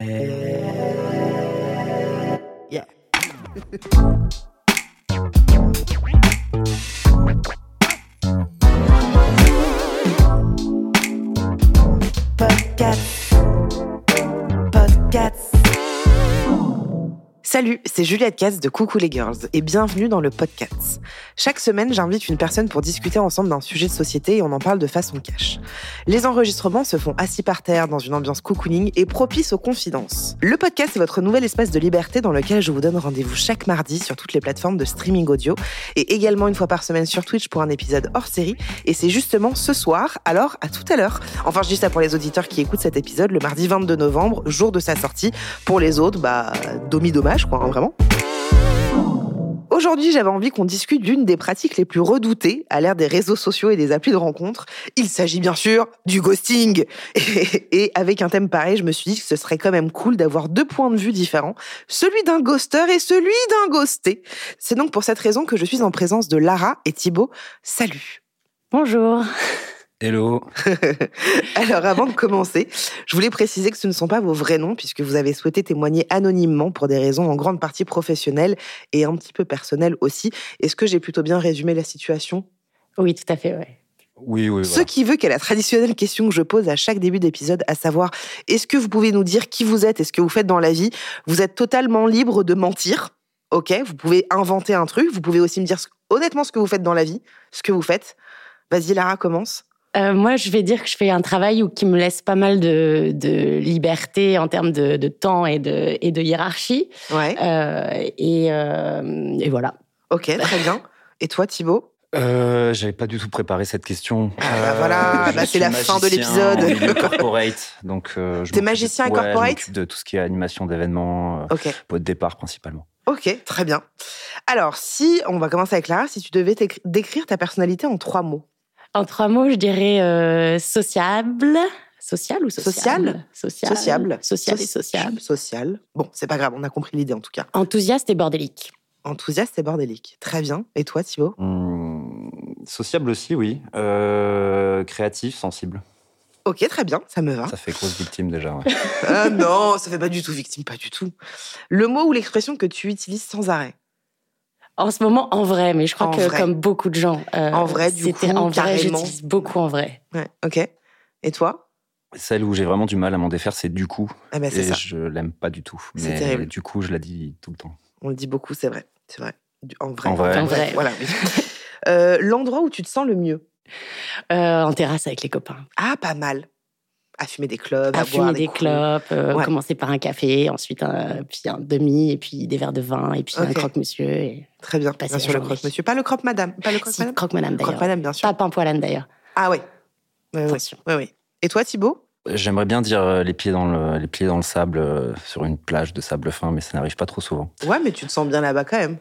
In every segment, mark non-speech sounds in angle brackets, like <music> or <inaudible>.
Yeah. <laughs> Podcast. Salut, c'est Juliette Katz de Coucou les Girls et bienvenue dans le podcast. Chaque semaine, j'invite une personne pour discuter ensemble d'un sujet de société et on en parle de façon cash. Les enregistrements se font assis par terre dans une ambiance cocooning et propice aux confidences. Le podcast est votre nouvel espace de liberté dans lequel je vous donne rendez-vous chaque mardi sur toutes les plateformes de streaming audio et également une fois par semaine sur Twitch pour un épisode hors série. Et c'est justement ce soir, alors à tout à l'heure. Enfin, je dis ça pour les auditeurs qui écoutent cet épisode le mardi 22 novembre, jour de sa sortie. Pour les autres, bah, domi dommage, quoi, hein, vraiment. Aujourd'hui, j'avais envie qu'on discute d'une des pratiques les plus redoutées à l'ère des réseaux sociaux et des applis de rencontres. Il s'agit bien sûr du ghosting. <laughs> Et, et avec un thème pareil, je me suis dit que ce serait quand même cool d'avoir deux points de vue différents, celui d'un ghoster et celui d'un ghosté. C'est donc pour cette raison que je suis en présence de Lara et Thibaut. Salut. Bonjour. Hello. <laughs> Alors, avant de commencer, je voulais préciser que ce ne sont pas vos vrais noms, puisque vous avez souhaité témoigner anonymement pour des raisons en grande partie professionnelles et un petit peu personnelles aussi. Est-ce que j'ai plutôt bien résumé la situation? Oui, tout à fait, ouais. Oui, oui, Ce qui veut qu'à la traditionnelle question que je pose à chaque début d'épisode, à savoir, est-ce que vous pouvez nous dire qui vous êtes et ce que vous faites dans la vie? Vous êtes totalement libre de mentir, ok? Vous pouvez inventer un truc, vous pouvez aussi me dire honnêtement ce que vous faites dans la vie, ce que vous faites. Vas-y, Lara, commence. Euh, moi, je vais dire que je fais un travail où, qui me laisse pas mal de, de liberté en termes de, de temps et de, et de hiérarchie. Ouais, Euh, et, euh, et voilà. ok, très bien. Et toi, Thibaut? Euh, J'avais pas du tout préparé cette question. Ah, bah voilà, je bah, c'est la fin de l'épisode. corporate, donc euh, T'es magicien et ouais, corporate? de tout ce qui est animation d'événements, euh, Ok. au départ principalement. Ok, très bien. Alors, si, on va commencer avec Lara, si tu devais décrire ta personnalité en trois mots. En trois mots, je dirais euh, sociable. Social ou sociable? Social Social. Sociable. Social et Soci- sociable. Social. Bon, c'est pas grave, on a compris l'idée en tout cas. Enthousiaste et bordélique. Enthousiaste et bordélique. Très bien. Et toi, Thibaut? Hum, sociable aussi, oui. Euh, créatif, sensible. Ok, très bien, ça me va. Ça fait grosse victime déjà. ouais. Ah <laughs> non, ça fait pas du tout victime, pas du tout. Le mot ou l'expression que tu utilises sans arrêt? En ce moment, en vrai, mais je crois En que vrai. comme beaucoup de gens. euh, En vrai, du coup, en vrai, j'utilise beaucoup en vrai. Ouais, ok. Et toi? Celle où j'ai vraiment du mal à m'en défaire, c'est du coup. Ah ben c'est Et ça. je l'aime pas du tout. C'est Mais terrible. du coup, je la dis tout le temps. On le dit beaucoup, c'est vrai. C'est vrai. En vrai. En vrai. En vrai. Voilà. Euh, L'endroit où tu te sens le mieux? Euh, en terrasse avec les copains. Ah, pas mal. À fumer des clubs, à, à boire fumer des coups. clopes, euh, Ouais. commencer par un café, ensuite un, puis un demi, et puis des verres de vin, et puis un croque-monsieur. Et... Très bien. Passer Bien sûr, le croque-monsieur. Pas le croque-madame. Pas le Si, croque-madame. croque-madame d'ailleurs. Croque-madame, bien sûr. Pas pain poilane d'ailleurs. Ah ouais. Ouais, ouais. Attention. ouais, ouais. Et toi, Thibaut? J'aimerais bien dire euh, les pieds dans le, les pieds dans le sable euh, sur une plage de sable fin, mais ça n'arrive pas trop souvent. Ouais, mais tu te sens bien là-bas quand même.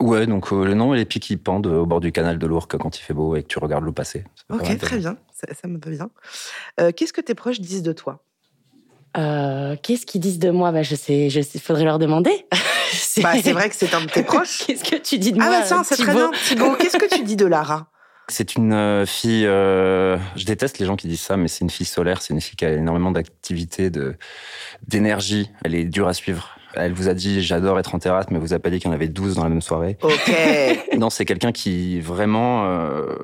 Ouais, donc euh, le nom et les pieds qui pendent euh, au bord du canal de l'Ourcq quand il fait beau et que tu regardes l'eau passer. Pas Ok, très bien. Ça, ça me va bien. Euh, Qu'est-ce que tes proches disent de toi? Euh, Qu'est-ce qu'ils disent de moi? Bah, Je sais, je sais, faudrait leur demander. <laughs> Bah, c'est vrai que c'est un de tes <laughs> proches. Qu'est-ce que tu dis de Ah moi bah tiens, c'est très bien. Thibaut, qu'est-ce que tu dis de Lara? C'est une fille. euh, je déteste les gens qui disent ça, mais c'est une fille solaire. C'est une fille qui a énormément d'activité, de d'énergie. Elle est dure à suivre. Elle vous a dit j'adore être en terrasse, mais vous a pas dit qu'il y en avait 12 dans la même soirée. Ok. <laughs> Non, c'est quelqu'un qui vraiment, euh,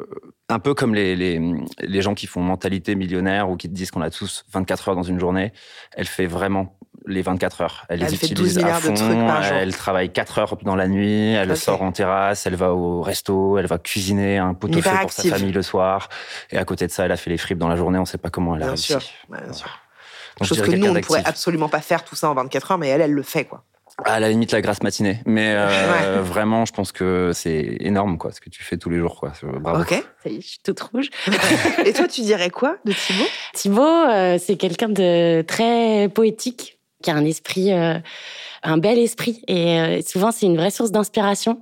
un peu comme les, les, les gens qui font mentalité millionnaire ou qui te disent qu'on a tous 24 heures dans une journée, elle fait vraiment les 24 heures. Elle, Elle les utilise 12 à fond. Elle travaille 4 heures dans la nuit. Elle sort en terrasse. Elle va au resto. Elle va cuisiner un pot au feu pour sa famille le soir. Et à côté de ça, elle a fait les fripes dans la journée. On ne sait pas comment elle a Bien réussi. sûr. Ouais, bien sûr. Donc, je Chose que nous, on ne pourrait absolument pas faire tout ça en 24 heures, mais elle, elle le fait, quoi. À la limite, la grasse matinée. Mais euh, <laughs> vraiment, je pense que c'est énorme, quoi, ce que tu fais tous les jours, quoi. Bravo. Ok. Ça y est, je suis toute rouge. <laughs> Et toi, tu dirais quoi de Thibaut? Thibaut, euh, c'est quelqu'un de très poétique, qui a un esprit, euh, un bel esprit. Et euh, souvent, c'est une vraie source d'inspiration.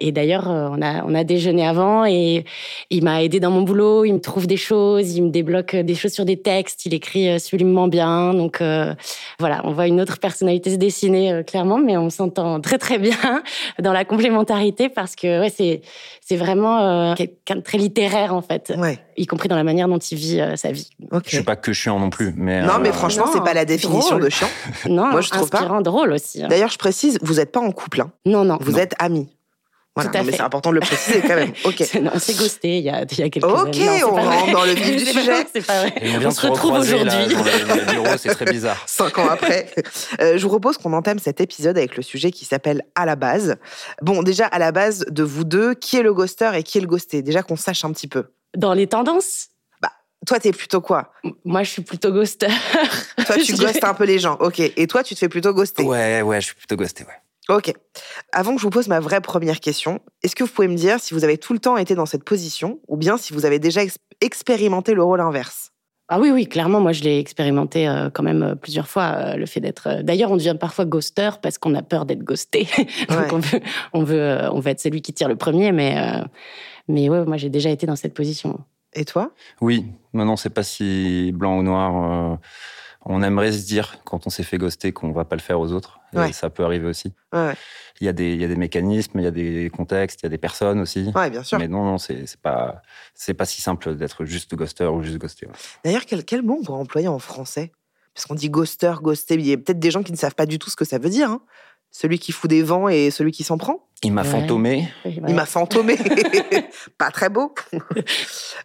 Et d'ailleurs, euh, on a, on a déjeuné avant et il m'a aidé dans mon boulot. Il me trouve des choses, il me débloque des choses sur des textes. Il écrit euh, sublimement bien. Donc euh, voilà, on voit une autre personnalité se dessiner clairement, mais on s'entend très très bien <laughs> dans la complémentarité parce que ouais, c'est c'est vraiment quelqu'un de très littéraire en fait, Ouais. y compris dans la manière dont il vit sa vie. Ok. Je suis pas que chiant non plus, mais. Non, mais euh, franchement, non, c'est pas la définition drôle. de chiant. <laughs> Non, Moi, je trouve pas. drôle aussi. hein. D'ailleurs, je précise, vous n'êtes pas en couple. hein. Non, non. Vous êtes amis. Voilà, Tout à non, mais fait. c'est important de le préciser quand même. <laughs> Ok. Non, c'est ghosté il y a, il y a quelques Ok, années. Non, on pas vrai. rentre dans le vif <laughs> du sujet. C'est pas vrai. Bien On se retrouve aujourd'hui. c'est très bizarre. <laughs> Cinq ans après. Euh, je vous propose qu'on entame cet épisode avec le sujet qui s'appelle À la base. Bon, déjà, à la base de vous deux, qui est le ghoster et qui est le ghosté? Déjà qu'on sache un petit peu. Dans les tendances, Toi, t'es plutôt quoi? Moi, je suis plutôt ghoster. Toi, tu ghostes un peu les gens. Ok. Et toi, tu te fais plutôt ghoster? Ouais, ouais, je suis plutôt ghosté, ouais. Ok. Avant que je vous pose ma vraie première question, est-ce que vous pouvez me dire si vous avez tout le temps été dans cette position ou bien si vous avez déjà ex- expérimenté le rôle inverse? Ah oui, oui, clairement, moi, je l'ai expérimenté euh, quand même euh, plusieurs fois, euh, le fait d'être... euh, D'ailleurs, on devient parfois ghoster parce qu'on a peur d'être ghosté. <laughs> Donc, Ouais. on, veut, on, veut, euh, on veut être celui qui tire le premier, mais, euh, mais ouais, moi, j'ai déjà été dans cette position. Et toi? Oui, maintenant, c'est pas si blanc ou noir. On aimerait se dire, quand on s'est fait ghoster, qu'on va pas le faire aux autres. Et ça peut arriver aussi. Ouais, ouais. Il y, a des, il y a des mécanismes, il y a des contextes, il y a des personnes aussi. Ouais, bien sûr. Mais non, non, c'est pas, pas si simple d'être juste ghoster ou juste ghosté. D'ailleurs, quel, quel mot on pourrait employer en français? Parce qu'on dit ghoster, ghosté. Il y a peut-être des gens qui ne savent pas du tout ce que ça veut dire. hein. Celui qui fout des vents et celui qui s'en prend. Il m'a Ouais. fantomé. Il m'a fantomé. <laughs> pas très beau.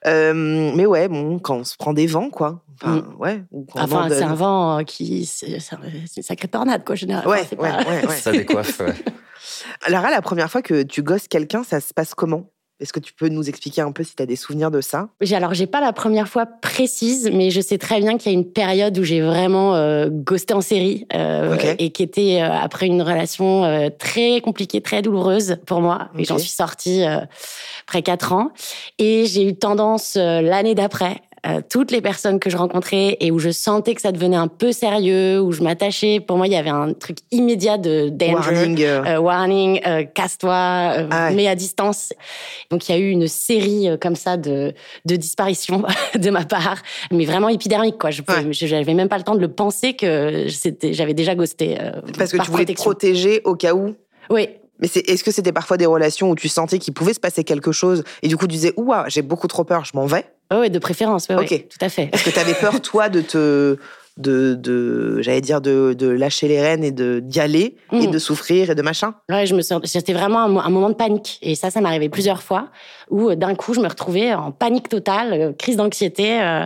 Euh, mais ouais, bon, quand on se prend des vents, quoi. Enfin, ouais. ou quand on Enfin, vent de- c'est un vent euh, qui... C'est c'est un- c'est une sacrée tornade, quoi, généralement. Ouais, c'est ouais, pas- ouais, ouais. Ça décoiffe. ouais. <laughs> Lara, la première fois que tu gosses quelqu'un, ça se passe comment? Est-ce que tu peux nous expliquer un peu si tu as des souvenirs de ça? Alors, j'ai pas la première fois précise, mais je sais très bien qu'il y a une période où j'ai vraiment euh, ghosté en série euh, et qui était euh, après une relation très compliquée, très douloureuse pour moi. Et j'en suis sortie après quatre ans. Et j'ai eu tendance l'année d'après. Euh, toutes les personnes que je rencontrais et où je sentais que ça devenait un peu sérieux, où je m'attachais, pour moi, il y avait un truc immédiat de danger. Warning. euh, warning, euh, casse-toi, euh, Ah ouais. mets à distance. Donc il y a eu une série euh, comme ça de, de disparitions <laughs> de ma part, mais vraiment épidermique quoi. Je Ouais. j'avais même pas le temps de le penser que j'avais déjà ghosté. parce que par tu voulais te protéger au cas où. Oui. Mais c'est, est-ce que c'était parfois des relations où tu sentais qu'il pouvait se passer quelque chose et du coup tu disais ouah j'ai beaucoup trop peur, je m'en vais? Ouais, ouais, de préférence, ouais, ouais, Ok. tout à fait. Est-ce que tu avais peur toi de te de, de j'allais dire de, de lâcher les rênes et de d'y aller et Mm. de souffrir et de machin? Ouais, je me sens, c'était vraiment un, un moment de panique. Et ça, ça arrivé plusieurs fois, où euh, d'un coup, je me retrouvais en panique totale, euh, crise d'anxiété. euh,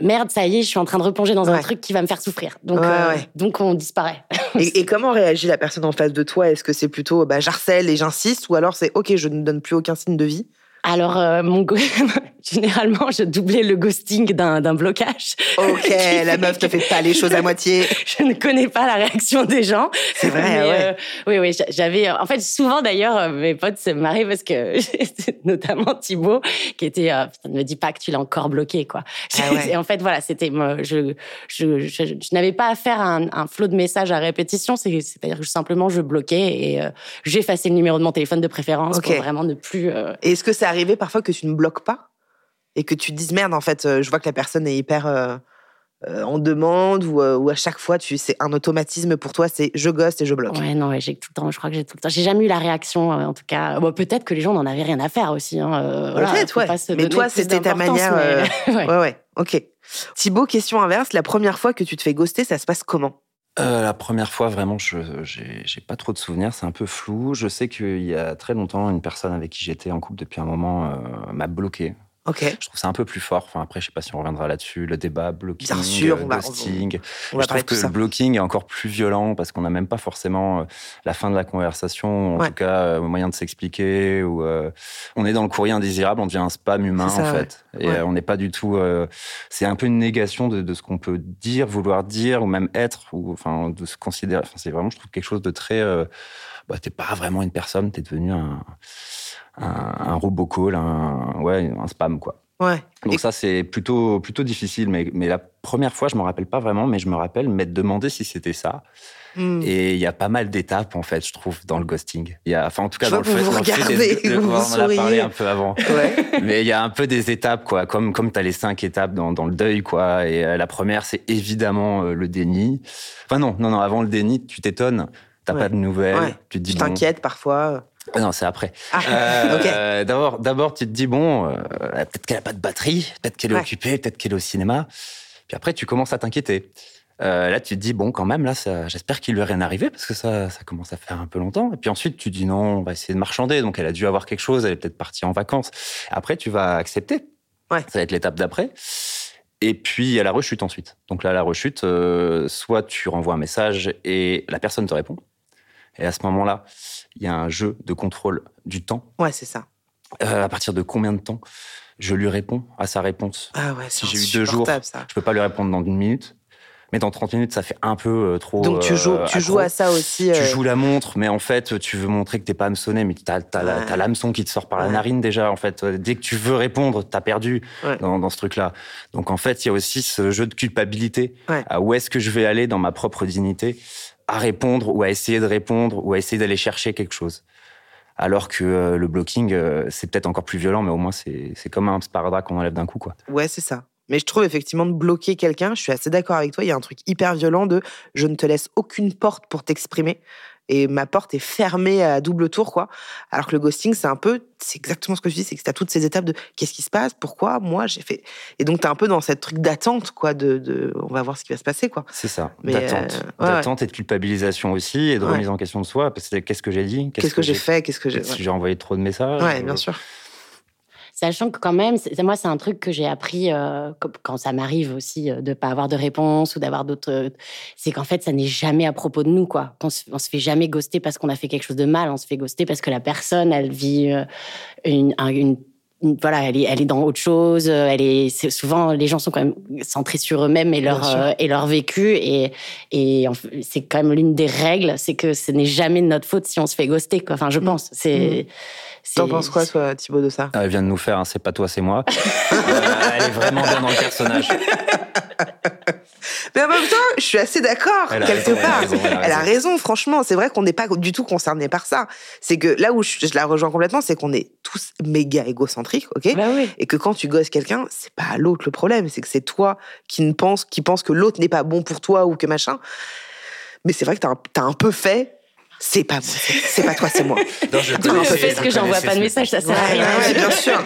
merde, ça y est, je suis en train de replonger dans Ouais. un truc qui va me faire souffrir. Donc, Ouais, euh, ouais. donc on disparaît. et, et comment réagit la personne en face de toi? Est-ce que c'est plutôt bah, j'harcèle et j'insiste ou alors c'est ok je ne donne plus aucun signe de vie? Alors, euh, mon go- <laughs> généralement, je doublais le ghosting d'un d'un blocage. Ok <laughs> la meuf te fait pas les choses à moitié <laughs> Je ne connais pas la réaction des gens. C'est vrai, Mais, ouais. euh, oui, oui, j'a- j'avais. En fait, souvent d'ailleurs, euh, mes potes se marraient parce que, notamment Thibaut, qui était. euh, Putain, ne me dis pas que tu l'as encore bloqué, quoi. Ah ouais. Et en fait, voilà, c'était. Je, je, je, je n'avais pas à faire un, un flot de messages à répétition. c'est- C'est-à-dire que simplement, je bloquais et j'effaçais le numéro de mon téléphone de préférence pour vraiment ne plus. est-ce que c'est arrivé parfois que tu ne bloques pas et que tu te dises merde en fait euh, je vois que la personne est hyper euh, euh, en demande ou, euh, ou à chaque fois tu c'est un automatisme pour toi c'est je gosse et je bloque Ouais, non, ouais, j'ai tout le temps, je crois que j'ai tout le temps. J'ai jamais eu la réaction, en tout cas. Bon, peut-être que les gens n'en avaient rien à faire aussi. Hein, voilà, Peut-être, ouais. Mais toi, c'était ta manière, mais- <laughs> ouais. ouais ouais ok Thibaut question inverse la première fois que tu te fais ghoster ça se passe comment? Euh, la première fois, vraiment, je j'ai pas trop de souvenirs, c'est un peu flou. Je sais qu'il y a très longtemps, une personne avec qui j'étais en couple depuis un moment euh, m'a bloqué. Je trouve ça un peu plus fort. Enfin, après, je sais pas si on reviendra là-dessus. Le débat, blocking, Bien sûr, on. On je trouve que le blocking est encore plus violent parce qu'on n'a même pas forcément euh, la fin de la conversation, en Ouais. tout cas, euh, moyen de s'expliquer. Ou euh, on est dans le courrier indésirable, on devient un spam humain ça, en fait. Et Ouais. on n'est pas du tout. euh, c'est un peu une négation de, de ce qu'on peut dire, vouloir dire, ou même être, ou enfin de se considérer. Enfin, c'est vraiment, je trouve, quelque chose de très. Euh, bah, t'es pas vraiment une personne, t'es devenu un, un, un robocall, un, ouais, un spam quoi. Ouais. Donc Et- ça, c'est plutôt, plutôt difficile. Mais, mais la première fois, je me rappelle pas vraiment, mais je me rappelle m'être demandé si c'était ça. Hmm. Et il y a pas mal d'étapes, en fait, je trouve, dans le ghosting. Il y a, enfin, en tout cas, Je dans le fait, vous regardez, des- de- vous on en a parlé un peu avant. Ouais. <laughs> Mais il y a un peu des étapes, quoi. Comme, comme tu as les cinq étapes dans, dans le deuil, quoi. Et euh, la première, c'est évidemment euh, le déni. Enfin, non, non, non, avant le déni, tu t'étonnes. T'as Ouais. pas de nouvelles. Tu te dis, Tu bon, t'inquiètes parfois. Ah Non, c'est après. Ah, Euh, D'abord, d'abord, tu te dis bon, euh, peut-être qu'elle a pas de batterie, peut-être qu'elle est Ouais. occupée, peut-être qu'elle est au cinéma. Puis après, tu commences à t'inquiéter. Euh, là, tu te dis bon, quand même, là, j'espère qu'il lui est rien arrivé parce que ça, ça commence à faire un peu longtemps. Et puis ensuite, tu dis non, on va essayer de marchander. Donc, elle a dû avoir quelque chose. Elle est peut-être partie en vacances. Après, tu vas accepter. Ouais. Ça va être l'étape d'après. Et puis, il y a la rechute ensuite. Donc là, la rechute, euh, soit tu renvoies un message et la personne te répond. Et à ce moment-là, il y a un jeu de contrôle du temps. Ouais, c'est ça. Euh, à partir de combien de temps je lui réponds à sa réponse? Ah ouais, Si c'est j'ai eu deux jours, ça. je peux pas lui répondre dans une minute. Mais dans 30 minutes, ça fait un peu euh, trop. Donc tu joues, euh, tu accro. joues à ça aussi. Tu joues la montre, mais en fait, tu veux montrer que t'es pas hameçonné, mais t'as as, Ouais. l'hameçon qui te sort par la narine déjà. En fait, dès que tu veux répondre, t'as perdu Ouais. dans, dans ce truc-là. Donc en fait, il y a aussi ce jeu de culpabilité. À où est-ce que je vais aller dans ma propre dignité à répondre ou à essayer de répondre ou à essayer d'aller chercher quelque chose. Alors que euh, le blocking, euh, c'est peut-être encore plus violent, mais au moins c'est comme un sparadrap qu'on enlève d'un coup, quoi. Ouais, c'est ça. Mais je trouve effectivement de bloquer quelqu'un, je suis assez d'accord avec toi, il y a un truc hyper violent de je ne te laisse aucune porte pour t'exprimer et ma porte est fermée à double tour quoi. Alors que le ghosting c'est un peu c'est exactement ce que je dis, c'est que tu as toutes ces étapes de qu'est-ce qui se passe, pourquoi moi j'ai fait et donc tu es un peu dans cette truc d'attente quoi de, de on va voir ce qui va se passer quoi. C'est ça, d'attente. euh, ouais, d'attente et de culpabilisation aussi, et de Ouais. remise en question de soi, parce que qu'est-ce que j'ai dit Qu'est-ce que j'ai fait, qu'est-ce que j'ai Est-ce que j'ai envoyé trop de messages Ouais, bien sûr. Sachant que quand même, moi, c'est un truc que j'ai appris euh, quand- ça m'arrive aussi euh, de pas avoir de réponse ou d'avoir d'autres. euh, C'est qu'en fait, ça n'est jamais à propos de nous, quoi. On se, se fait jamais ghoster parce qu'on a fait quelque chose de mal. On se fait ghoster parce que la personne, elle vit euh, une, un- une- une- voilà, elle est, elle est dans autre chose. euh, Elle est souvent les gens sont quand même centrés sur eux-mêmes et leur euh, et leur vécu et et c'est quand même l'une des règles, c'est que ce n'est jamais de notre faute si on se fait ghoster, quoi. Enfin, je pense. C'est. T'en c'est- penses quoi toi Thibaut de ça Ah, Elle vient de nous faire un c'est pas toi, c'est moi. <laughs> Euh, elle est vraiment bien dans le personnage. Mais en même temps, je suis assez d'accord, quelque raison, elle a part. raison, elle a Elle a raison. raison, franchement. C'est vrai qu'on n'est pas du tout concerné par ça. C'est que là où je, je la rejoins complètement, c'est qu'on est tous méga égocentriques, ok? Bah oui. Et que quand tu gosses quelqu'un, c'est pas l'autre le problème, c'est que c'est toi qui ne pense, qui pense que l'autre n'est pas bon pour toi ou que machin. Mais c'est vrai que t'as un, t'as un peu fait. C'est pas c'est c'est pas toi, c'est moi. <laughs> Non, je D'où le fait que j'envoie pas de message, ça sert à rien. ouais, bien sûr.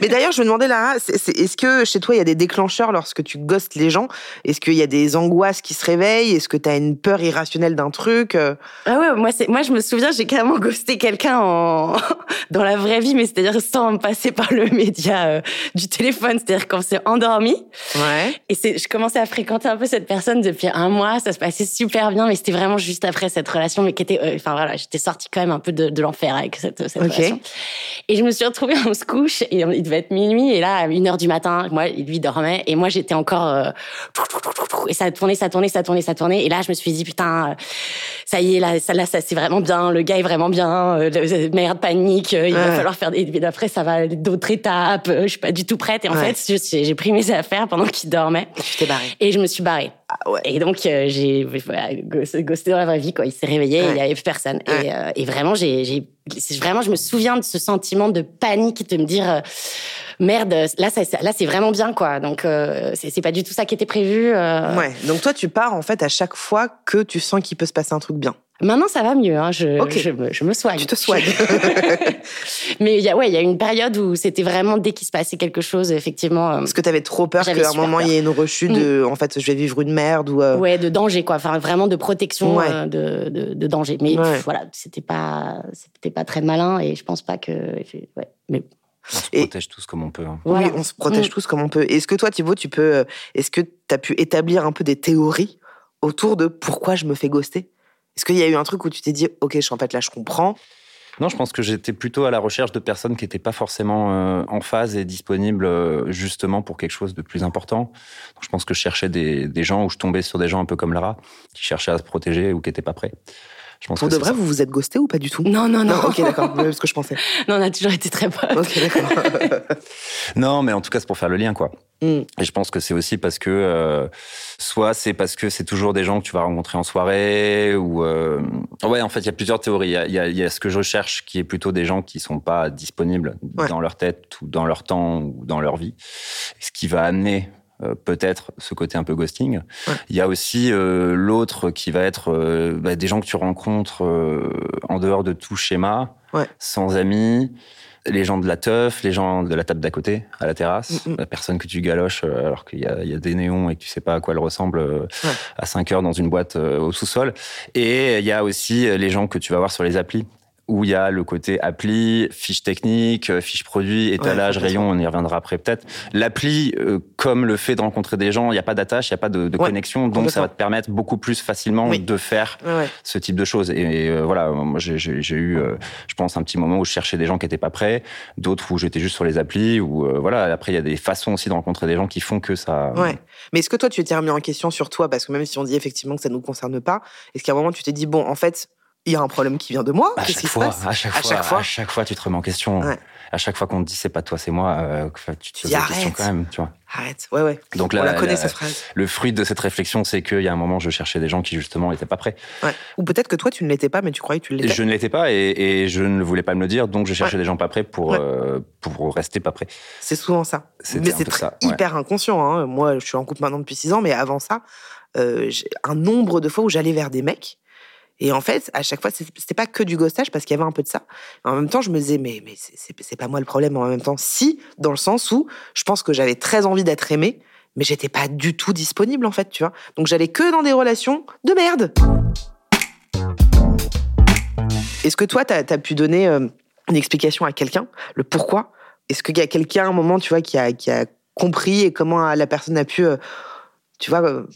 Mais d'ailleurs, je me demandais, Lara, est-ce que chez toi, il y a des déclencheurs lorsque tu ghostes les gens? Est-ce qu'il y a des angoisses qui se réveillent? Est-ce que tu as une peur irrationnelle d'un truc Euh, Ah ouais, moi, c'est, moi, je me souviens, j'ai carrément ghosté quelqu'un en, <laughs> dans la vraie vie, mais c'est-à-dire sans passer par le média euh, du téléphone. C'est-à-dire qu'on s'est endormi. Ouais. Et c'est, je commençais à fréquenter un peu cette personne depuis un mois. Ça se passait super bien, mais c'était vraiment juste après cette relation, mais qui était, enfin voilà, j'étais sortie quand même un peu de, de l'enfer avec cette, cette Ok. relation. Et je me suis retrouvée, on se couche, et il devait être minuit, et là, à une heure du matin, moi, lui dormait, et moi, j'étais encore, euh, et ça tournait, ça tournait, ça tournait, ça tournait, et là, je me suis dit, putain, euh, ça y est, là, ça, là, ça, c'est vraiment bien, le gars est vraiment bien, euh, le- merde, panique, euh, il va Ouais. falloir faire des, et après, ça va d'autres étapes, euh, je suis pas du tout prête, et en Ouais. fait, j'ai pris mes affaires pendant qu'il dormait, Tu t'es barré. et je me suis barrée. Ah ouais. Et donc, euh, j'ai voilà, ghosté dans la vraie vie, quoi. Il s'est réveillé, et il y avait plus personne. Ouais. Et, euh, et vraiment, j'ai, vraiment, je me souviens de ce sentiment de panique, de me dire, euh, merde, là, ça, là, c'est vraiment bien, quoi. Donc, euh, c'est, c'est pas du tout ça qui était prévu. euh. Ouais. Donc toi, tu pars en fait à chaque fois que tu sens qu'il peut se passer un truc bien. Maintenant, ça va mieux. Hein. Je, me, je me soigne. Tu te soignes. <laughs> Mais il y a, ouais, il y a une période où c'était vraiment dès qu'il se passait quelque chose, effectivement. euh, Parce que tu avais trop peur qu'à un moment, il y ait une rechute de, en fait, je vais vivre une merde ou. euh, Ouais, de danger, quoi. Enfin, vraiment de protection, Ouais. euh, de, de, de danger. Mais Ouais. pff, voilà, c'était pas, c'était pas très malin et je pense pas que. j'ai- Ouais. Mais On se Et- protège tous comme on peut. hein. Voilà. Oui, on se protège Mm. tous comme on peut. Est-ce que toi, Thibaut, tu peux. Est-ce que tu as pu établir un peu des théories autour de pourquoi je me fais ghoster? Est-ce qu'il y a eu un truc où tu t'es dit, OK, je, en fait, là, je comprends? Non, je pense que j'étais plutôt à la recherche de personnes qui n'étaient pas forcément euh, en phase et disponibles euh, justement pour quelque chose de plus important. Donc, je pense que je cherchais des, des gens où je tombais sur des gens un peu comme Lara, qui cherchaient à se protéger ou qui n'étaient pas prêts. Je pense Pour que de c'est vrai, ça. vous vous êtes ghosté ou pas du tout? Non, non, non. ok, d'accord. Ouais, ce que je pensais. <laughs> Non, on a toujours été très potes. Ok, d'accord. <laughs> <laughs> Non, mais en tout cas, c'est pour faire le lien, quoi. Mm. Et je pense que c'est aussi parce que, euh, soit c'est parce que c'est toujours des gens que tu vas rencontrer en soirée, ou... euh, Ouais, en fait, il y a plusieurs théories. Il y a, il y a- y a ce que je cherche, qui est plutôt des gens qui sont pas disponibles Ouais. dans leur tête, ou dans leur temps, ou dans leur vie. Ce qui va amener euh, peut-être ce côté un peu ghosting. Ouais. Il y a aussi euh, l'autre qui va être euh, bah, des gens que tu rencontres euh, en dehors de tout schéma, Ouais. sans amis, les gens de la teuf, les gens de la table d'à côté, à la terrasse, Mm, mm. la personne que tu galoches euh, alors qu'il y, a- il y a des néons et que tu sais pas à quoi elle ressemble euh, Ouais. à 5 heures dans une boîte euh, au sous-sol. Et il y a aussi les gens que tu vas voir sur les applis où il y a le côté appli, fiche technique, euh, fiche produit, étalage, rayon, on y reviendra après peut-être. L'appli, euh, comme le fait de rencontrer des gens, il n'y a pas d'attache, il n'y a pas de, de Ouais, connexion, donc ça va te permettre beaucoup plus facilement Oui. de faire Ouais, ce type de choses. Et, euh, voilà, moi j'ai eu, euh, je pense, un petit moment où je cherchais des gens qui n'étaient pas prêts, d'autres où j'étais juste sur les applis, ou voilà. Après, il y a des façons aussi de rencontrer des gens qui font que ça. Ouais. Mais est-ce que toi, tu t'es remis en question sur toi? Parce que même si on dit effectivement que ça ne nous concerne pas, est-ce qu'à un moment, tu t'es dit, bon, en fait, il y a un problème qui vient de moi À Qu'est-ce chaque fois, passe à chaque À fois, chaque fois. à chaque fois, tu te remets en question. Ouais. À chaque fois qu'on te dit c'est pas toi, c'est moi, euh, tu te Tu poses la question quand même, tu vois. Arrête. Ouais, ouais. Donc on la connaît, la- cette phrase. le fruit de cette réflexion, c'est qu'il y a un moment, je cherchais des gens qui justement n'étaient pas prêts. Ouais. Ou peut-être que toi, tu ne l'étais pas, mais tu croyais que tu Et l'étais. je ne l'étais pas et, et je ne voulais pas me le dire, donc je cherchais Ouais. des gens pas prêts pour, Ouais. euh, pour rester pas prêts. C'est souvent ça. Mais c'est hyper inconscient. Hein. Moi, je suis en couple maintenant depuis six ans, mais avant ça, euh, j'ai un nombre de fois où j'allais vers des mecs. Et en fait, à chaque fois, c'était pas que du ghostage parce qu'il y avait un peu de ça. En même temps, je me disais, mais, c'est- pas moi le problème. En même temps, si, dans le sens où je pense que j'avais très envie d'être aimée, mais j'étais pas du tout disponible, en fait, tu vois. Donc j'allais que dans des relations de merde. Est-ce que toi, tu as, pu donner euh, une explication à quelqu'un, le pourquoi? Est-ce qu'il y a quelqu'un, à un moment, tu vois, qui a, qui a compris et comment la personne a pu, euh, tu vois, euh,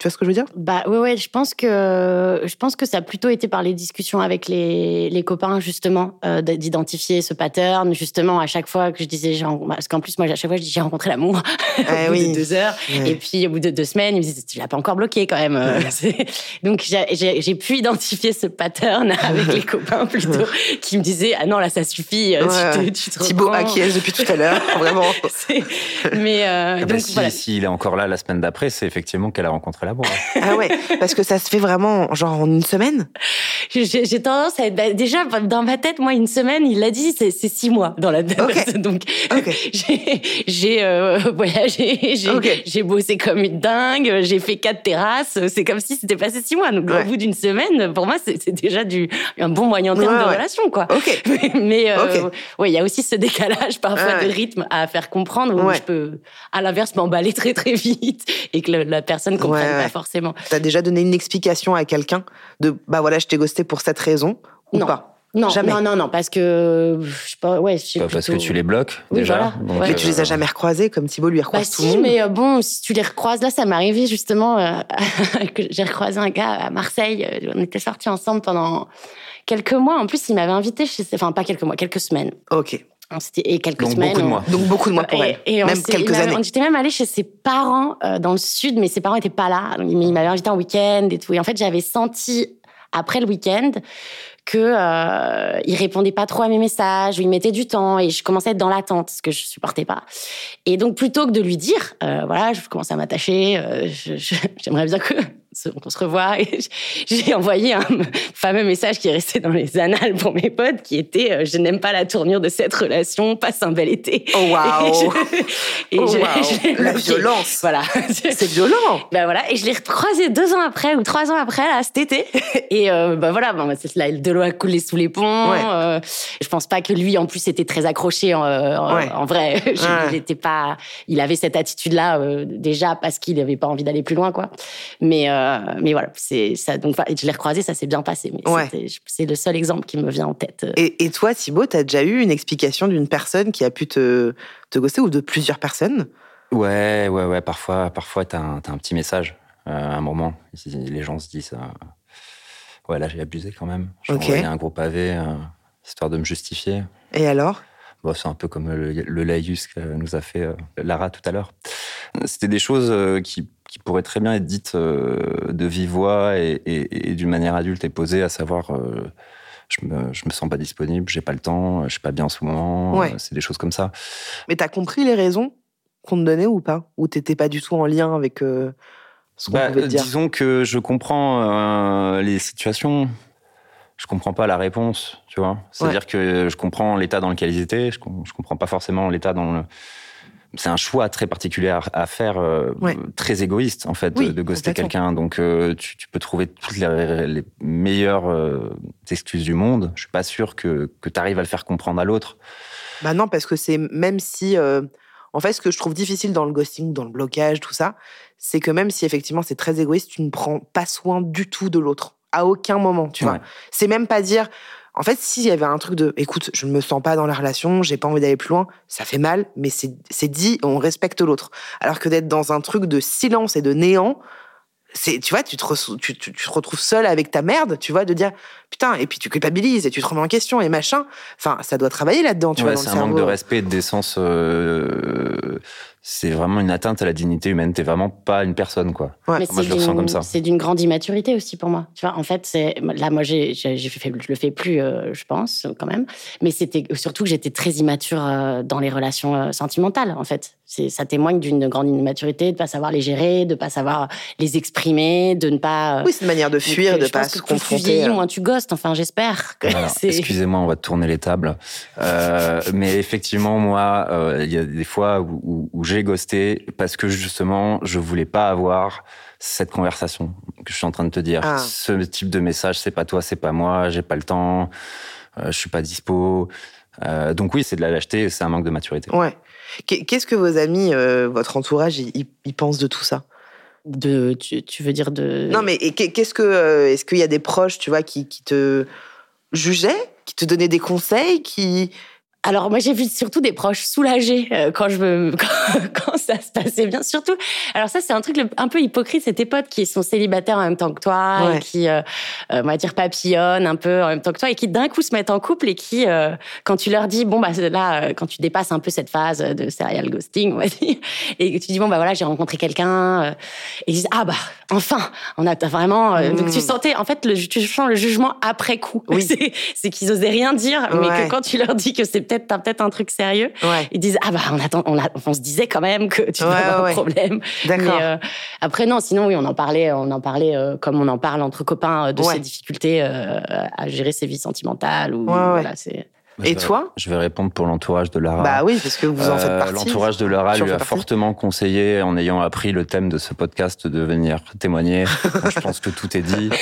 tu vois, ce que je veux dire? Bah ouais, ouais, je pense que je pense que ça a plutôt été par les discussions avec les, les copains justement euh, d'identifier ce pattern justement à chaque fois que je disais parce qu'en plus moi à chaque fois je dis j'ai rencontré l'amour. <laughs> Au Eh bout oui. de deux heures. Ouais. et puis au bout de deux semaines ils me disaient tu l'as pas encore bloqué quand même. <laughs> Donc j'ai- pu identifier ce pattern <laughs> avec les copains plutôt qui me disaient ah non là ça suffit euh, Ouais, tu te, tu Thibaut acquiesce depuis tout à l'heure, vraiment. Mais euh, Ah bah donc si, voilà. s'il est encore là la semaine d'après, c'est effectivement qu'elle a rencontré l'amour. Ah ouais, parce que ça se fait vraiment, genre en une semaine? J'ai tendance à être bah, déjà dans ma tête, moi une semaine, il l'a dit, c'est six mois dans la tête. <laughs> Donc <laughs> j'ai euh, <laughs> voyagé, j'ai bossé comme une dingue, j'ai fait quatre terrasses. C'est comme si c'était passé six mois. Donc Ouais. au bout d'une semaine, pour moi, c'est déjà du un bon moyen terme Ouais, de ouais. relation, quoi. Mais, mais, euh, ouais, il y a aussi ce décalage parfois Ouais. de rythme à faire comprendre où Ouais. je peux, à l'inverse, m'emballer très très vite et que le- la personne comprenne Ouais, pas forcément. T'as déjà donné une explication à quelqu'un de, bah voilà, je t'ai ghosté pour cette raison ou Non. pas? Non, Jamais. non, non, non, parce que je sais pas, ouais, je sais Pas parce que tu les bloques Oui, déjà. voilà. donc, Ouais. Mais tu les euh, as jamais recroisés comme Thibaut lui Bah recroise tout le si, monde. mais euh, bon, si tu les recroises, là, ça m'est arrivé justement euh, <laughs> que j'ai recroisé un gars à Marseille. euh, On était sortis ensemble pendant quelques mois. En plus, il m'avait invité chez, enfin pas quelques mois, quelques semaines. Ok. Et quelques Donc, semaines. beaucoup de mois. Donc beaucoup de mois pour et, elle. et Même quelques années. On était même allé chez ses parents euh, dans le sud, mais ses parents n'étaient pas là. Donc, il m'avait invité en week-end et tout. Et en fait, j'avais senti après le week-end que euh, il répondait pas trop à mes messages, ou il mettait du temps et je commençais à être dans l'attente, ce que je supportais pas. Et donc plutôt que de lui dire, euh, voilà, je commence à m'attacher, euh, <laughs> j'aimerais bien que qu'on se revoie. <laughs> Et j'ai envoyé un fameux message qui est resté dans les annales pour mes potes, qui était euh, je n'aime pas la tournure de cette relation, passe un bel été. Oh waouh Et je- et Oh, je- l'ai La violence. Voilà. C'est violent <laughs> Ben voilà, et je l'ai recroisé deux ans après ou trois ans après, là, cet été. <laughs> Et euh, ben voilà, c'est là, de l'eau a coulé sous les ponts. Ouais. Euh, je pense pas que lui, en plus, était très accroché en, en- Ouais. en vrai. Je- Ouais. Il était pas, il avait cette attitude-là euh, déjà parce qu'il n'avait pas envie d'aller plus loin, quoi. Mais, euh, euh, mais voilà, c'est ça. Donc, je l'ai recroisé, ça s'est bien passé. Mais c'est le seul exemple qui me vient en tête. Et, et toi, Thibaut, tu as déjà eu une explication d'une personne qui a pu te, te ghoster ou de plusieurs personnes? Ouais, ouais, ouais. Parfois, parfois tu as, un petit message à un moment. Les gens se disent Ouais, là, j'ai abusé quand même. J'ai envoyé un gros pavé, histoire de me justifier. Et alors? C'est un peu comme le, le laïus que nous a fait euh, Lara tout à l'heure. C'était des choses euh, qui, pourraient très bien être dites euh, de vive voix et, d'une manière adulte et posée, à savoir je me, me sens pas disponible, j'ai pas le temps, je suis pas bien en ce moment. C'est des choses comme ça. Mais tu as compris les raisons qu'on te donnait ou pas? Ou t'étais pas du tout en lien avec ce qu'on bah, pouvait dire? Disons que je comprends les situations je comprends pas la réponse, tu vois? C'est-à-dire que je comprends l'état dans lequel ils étaient, je, je comprends pas forcément l'état dans le. C'est un choix très particulier à faire, euh, très égoïste en fait, de, ghoster quelqu'un. Donc euh, tu, peux trouver toutes les, meilleures euh, excuses du monde. Je suis pas sûr que, que tu arrives à le faire comprendre à l'autre. Bah non, parce que c'est même si. En fait, ce que je trouve difficile dans le ghosting, dans le blocage, tout ça, c'est que même si effectivement c'est très égoïste, tu ne prends pas soin du tout de l'autre à aucun moment, tu vois. C'est même pas dire. En fait, s'il y avait un truc de, écoute, je ne me sens pas dans la relation, j'ai pas envie d'aller plus loin, ça fait mal, mais c'est dit, on respecte l'autre. Alors que d'être dans un truc de silence et de néant, c'est, tu vois, tu te, tu, te retrouves seul avec ta merde, tu vois, de dire, putain, et puis tu culpabilises et tu te remets en question et machin. Enfin, ça doit travailler là-dedans, tu vois. C'est un manque de respect et de décence. Euh, c'est vraiment une atteinte à la dignité humaine. T'es vraiment pas une personne, quoi. moi, je le ressens comme ça. C'est d'une grande immaturité aussi pour moi. Tu vois, en fait, c'est là, moi, j'ai, fait, je le fais plus, euh, je pense, quand même. Mais c'était surtout que j'étais très immature euh, dans les relations euh, sentimentales, en fait. C'est, ça témoigne d'une grande immaturité, de pas savoir les gérer, de pas savoir les exprimer, de ne pas. Oui, c'est une manière de fuir, de pas se confronter. Plus tu vieillis, moins tu ghostes. Enfin, j'espère que Excusez-moi, on va tourner les tables. mais effectivement, moi, il y a des fois où, où j'ai j'ai ghosté parce que justement, je voulais pas avoir cette conversation que je suis en train de te dire. Ah. Ce type de message, c'est pas toi, c'est pas moi, j'ai pas le temps, euh, je suis pas dispo. Euh, donc oui, c'est de la lâcheté, c'est un manque de maturité. Ouais. Qu'est-ce que vos amis, euh, votre entourage, ils, pensent de tout ça? De, tu, veux dire de. Non, mais qu'est-ce que, est-ce qu'il y a des proches, tu vois, qui, qui te jugeaient, qui te donnaient des conseils, qui alors moi j'ai vu surtout des proches soulagés euh, quand je me <laughs> quand, ça se passait bien surtout alors ça c'est un truc un peu hypocrite c'est tes potes qui sont célibataires en même temps que toi et qui euh, euh, on va dire papillonnent un peu en même temps que toi et qui d'un coup se mettent en couple et qui quand tu leur dis bon bah là quand tu dépasses un peu cette phase de serial ghosting on va dire <laughs> et tu dis bon bah voilà j'ai rencontré quelqu'un et ils disent ah bah enfin on a vraiment donc tu mmh. sentais en fait le, tu sens le jugement après coup oui. <laughs> c'est qu'ils osaient rien dire mais que quand tu leur dis que c'est peut-être t'as peut-être un truc sérieux. Ils disent ah bah on attend, on, on se disait quand même que tu dois avoir un problème. D'accord. Euh, après non, sinon oui on en parlait, on en parlait euh, comme on en parle entre copains euh, de ces difficultés à gérer ses vies sentimentales ou voilà c'est. Et toi Je vais répondre pour l'entourage de Lara. Bah oui, parce que vous en faites euh, partie. L'entourage de Lara lui a fortement conseillé, en ayant appris le thème de ce podcast, de venir témoigner. je pense que tout est dit. <laughs>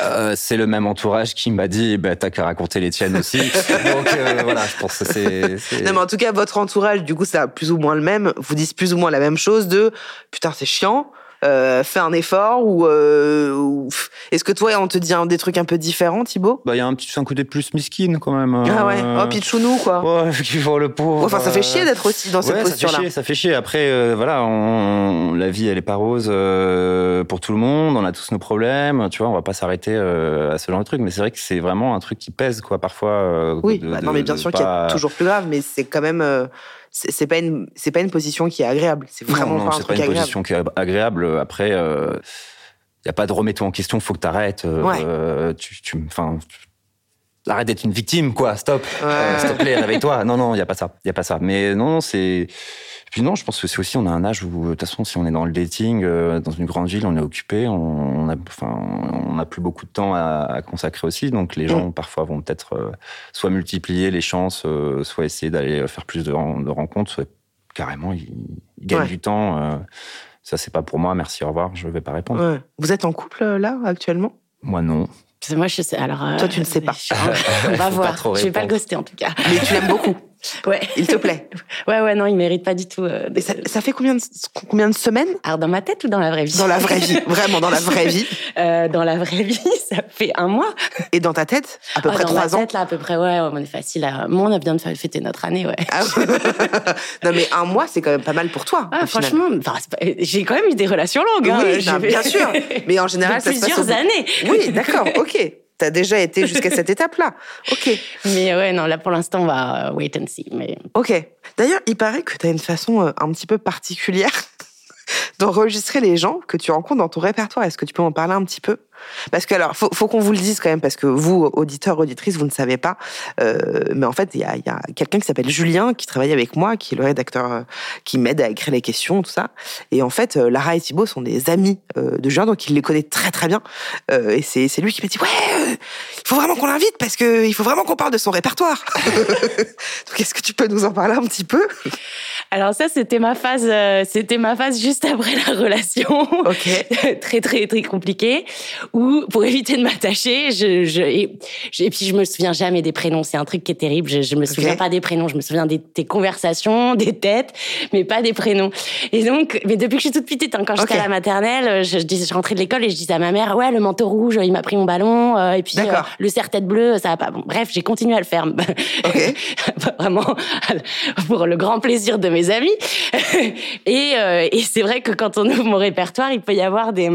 Euh, c'est le même entourage qui m'a dit, bah, t'as qu'à raconter les tiennes aussi. Donc euh, voilà, je pense que c'est. Non, mais en tout cas, votre entourage, du coup, c'est plus ou moins le même. Vous dites plus ou moins la même chose de, putain, c'est chiant euh, fais un effort ou, euh, est-ce que toi on te dit des trucs un peu différents Thibaut? Bah il y a un petit un côté plus miskin quand même. Ah ouais, euh, oh pitchounou quoi. Ouais, <laughs> le pauvre. Enfin ça fait chier d'être aussi dans cette posture là. Ça fait chier, ça fait chier. Après voilà, on, la vie elle est pas rose pour tout le monde, on a tous nos problèmes, tu vois, on va pas s'arrêter à ce genre de truc mais c'est vrai que c'est vraiment un truc qui pèse quoi parfois. oui, bah, non mais bien sûr qu'il y a toujours plus grave mais c'est quand même c'est pas une c'est pas une position qui est agréable. C'est vraiment pas un truc pas une position qui est agréable. Après, il euh, y a pas de remettre en question. Faut que t'arrêtes. Euh, tu, tu, arrête d'être une victime, quoi. Stop. Euh, s'il te plaît, réveille-toi. <laughs> Non, non, il y a pas ça. Il y a pas ça. Mais non, non, c'est puis non, je pense que c'est aussi, on a un âge où, de toute façon, si on est dans le dating, euh, dans une grande ville, on est occupé, on, a, enfin, on n'a plus beaucoup de temps à, consacrer aussi. Donc les gens, mm. parfois, vont peut-être euh, soit multiplier les chances, euh, soit essayer d'aller faire plus de, rencontres, soit carrément, ils, gagnent du temps. ça, c'est pas pour moi. Merci, au revoir. Je vais pas répondre. Vous êtes en couple, là, actuellement? Moi, non. Moi, je sais. Alors, Toi, tu ne sais pas. <laughs> on va voir. Je vais pas le ghoster, en tout cas. Mais tu l'aimes beaucoup Ouais. Il te plaît <laughs> Ouais, ouais, non, il mérite pas du tout. euh, de- Et ça, ça fait combien de, combien de semaines? Alors, dans ma tête ou dans la vraie vie? Dans la vraie vie, vraiment dans la vraie vie. <laughs> Euh, Dans la vraie vie, <laughs> ça fait un mois. Et dans ta tête, à peu Ah, près dans ma trois ans. tête, là, à peu près, ouais, on est facile. À... Moi, on a bien de fêter notre année, ouais. Ah ouais. non mais un mois, c'est quand même pas mal pour toi. Ah, franchement, enfin, c'est pas- j'ai quand même eu des relations longues. hein. Oui, J'ai non, fait- bien sûr. Mais en général, ça se passe au plusieurs années. Oui, d'accord, ok. T'as déjà été jusqu'à cette étape-là. <laughs> Ok, Mais ouais, non, là, pour l'instant, on va euh, wait and see. Mais ok. D'ailleurs, il paraît que t'as une façon euh, un petit peu particulière <laughs> d'enregistrer les gens que tu rencontres dans ton répertoire. Est-ce que tu peux m'en parler un petit peu? Parce que alors, faut, faut qu'on vous le dise quand même, parce que vous, auditeurs, auditrices, vous ne savez pas. euh, mais en fait, il y a, il y a quelqu'un qui s'appelle Julien qui travaille avec moi, qui est le rédacteur euh, qui m'aide à écrire les questions, tout ça. Et en fait, euh, Lara et Thibaut sont des amis de Julien, donc il les connaît très très bien. Et c'est c'est lui qui m'a dit ouais, il faut vraiment qu'on l'invite parce que il faut vraiment qu'on parle de son répertoire. <laughs> donc est-ce que tu peux nous en parler un petit peu? Alors ça, c'était ma phase, c'était ma phase juste après la relation. Ok. <laughs> très très très compliquée où pour <laughs> éviter de m'attacher je, je et, puis je me souviens jamais des prénoms. C'est un truc qui est terrible. Je, je me souviens pas des prénoms. Je me souviens des, des conversations <laughs> des têtes mais pas des prénoms. Et donc mais depuis que je suis toute petite hein, quand j'étais Ok. à la maternelle je, je, je rentrais de l'école et je disais à ma mère ouais le manteau rouge il m'a pris mon ballon euh, et puis euh, le serre-tête bleu ça va pas. Bon bref j'ai continué à le faire. <laughs> Ok. vraiment pour le grand plaisir de mes amis. Et, euh, et c'est vrai que quand on ouvre mon répertoire il peut y avoir des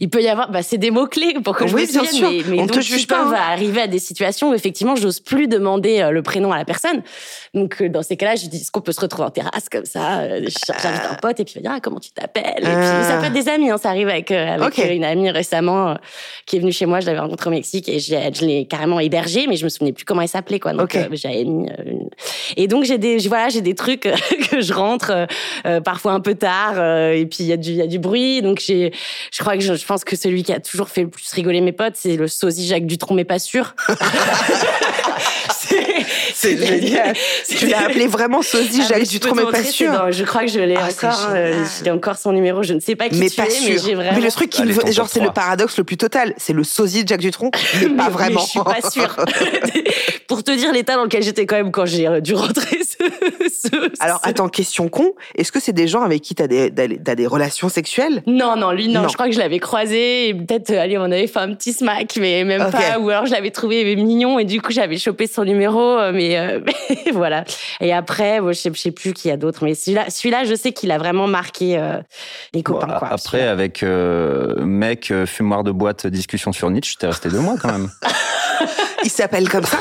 il peut y avoir, bah, c'est des mots clés pour que je Oui, me bien sûr. mais, mais On donc te juge pas, hein. arriver à des situations où effectivement j'ose plus demander euh, le prénom à la personne. Donc euh, dans ces cas-là, je dis est-ce qu'on peut se retrouver en terrasse comme ça euh, J'invite un pote et puis il va dire ah, comment tu t'appelles? Et puis ça peut être des amis, hein, ça arrive avec avec une amie récemment qui est venue chez moi. Je l'avais rencontrée au Mexique et je, l'ai- carrément hébergée, mais je me souvenais plus comment elle s'appelait quoi. Donc euh, j'avais mis une- et donc j'ai des voilà j'ai des trucs <laughs> que je rentre euh, parfois un peu tard euh, et puis il y a du y a du bruit donc j'ai je crois que je, pense que celui qui a toujours fait le plus rigoler mes potes c'est le sosie Jacques Dutronc mais pas sûr <laughs> C'est génial. Tu l'as appelé vraiment sosie Ah, Jacques Dutronc, mais pas sûr. dans- je crois que je l'ai Ah, encore euh, j'ai encore son numéro je ne sais pas qui mais tu pas es sûr. mais j'ai vraiment Mais le truc qui Allez, me genre, c'est le 3. paradoxe le plus total. C'est le sosie de Jacques Dutronc, mais pas <laughs> vraiment. Mais je suis pas sûre. <laughs> Pour te dire l'état dans lequel j'étais quand même quand j'ai euh, dû rentrer ce. ce- Alors, attends, question con. Est-ce que c'est des gens avec qui t'as des, t'as des relations sexuelles? Non, non, lui, non. Non. Je crois que je l'avais croisé et peut-être, euh, allez, on avait fait un petit smack, mais même pas. Ou alors je l'avais trouvé mignon et du coup j'avais chopé son numéro, euh, mais, euh, <laughs> mais voilà. Et après, bon, je sais, je sais plus qui y a d'autres, mais celui-là, celui-là, je sais qu'il a vraiment marqué euh, les copains. Bon, quoi, après, avec mec, fumoir de boîte, discussion sur Nietzsche, t'es resté deux mois quand même. <laughs> Il s'appelle comme ça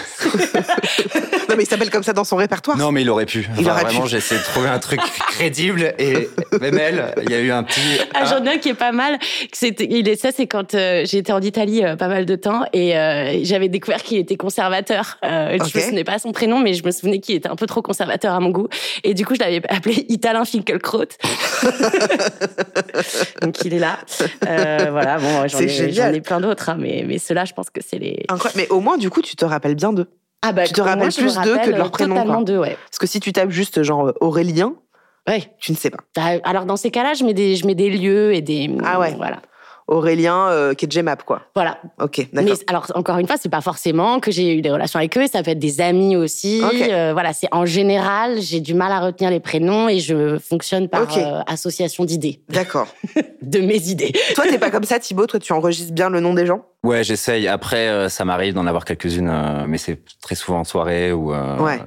Non, mais il s'appelle comme ça dans son répertoire. non, mais il aurait pu. Il Enfin, aurait vraiment, pu. j'ai essayé de trouver un truc crédible et même elle, il y a eu un petit. Ah, j'en ai un qui est pas mal. il est, ça, c'est quand euh, été en Italie euh, pas mal de temps et euh, j'avais découvert qu'il était conservateur. Euh, Ok. Je me souvenais pas son prénom, mais je me souvenais qu'il était un peu trop conservateur à mon goût. Et du coup, je l'avais appelé Italin Finkelkraut. <laughs> Donc, il est là. Euh, voilà, bon, j'en ai, ai plein d'autres, hein, mais, mais ceux-là, je pense que c'est les. Incroyable. Mais au moins, du coup, tu te rappelles bien d'eux. Ah, bah, Tu te rappelles plus d'eux que de leur prénom, Totalement d'eux, ouais. Parce que si tu tapes juste genre euh, Aurélien, Ouais. tu ne sais pas. Bah, Alors, dans ces cas-là, je mets des, je mets des lieux et des. Ah ouais. Voilà. Aurélien euh, quoi. Voilà. Ok, Mais d'accord. alors encore une fois, c'est pas forcément que j'ai eu des relations avec eux, ça peut être des amis aussi. Ok. Euh, voilà, c'est en général, j'ai du mal à retenir les prénoms et je fonctionne par Ok. euh, association d'idées, D'accord. <laughs> de mes idées. Toi, t'es pas <laughs> comme ça, Thibaut. Toi, tu enregistres bien le nom des gens? Ouais, j'essaye. Après, euh, ça m'arrive d'en avoir quelques-unes, euh, mais c'est très souvent en soirée ou. euh, Ouais.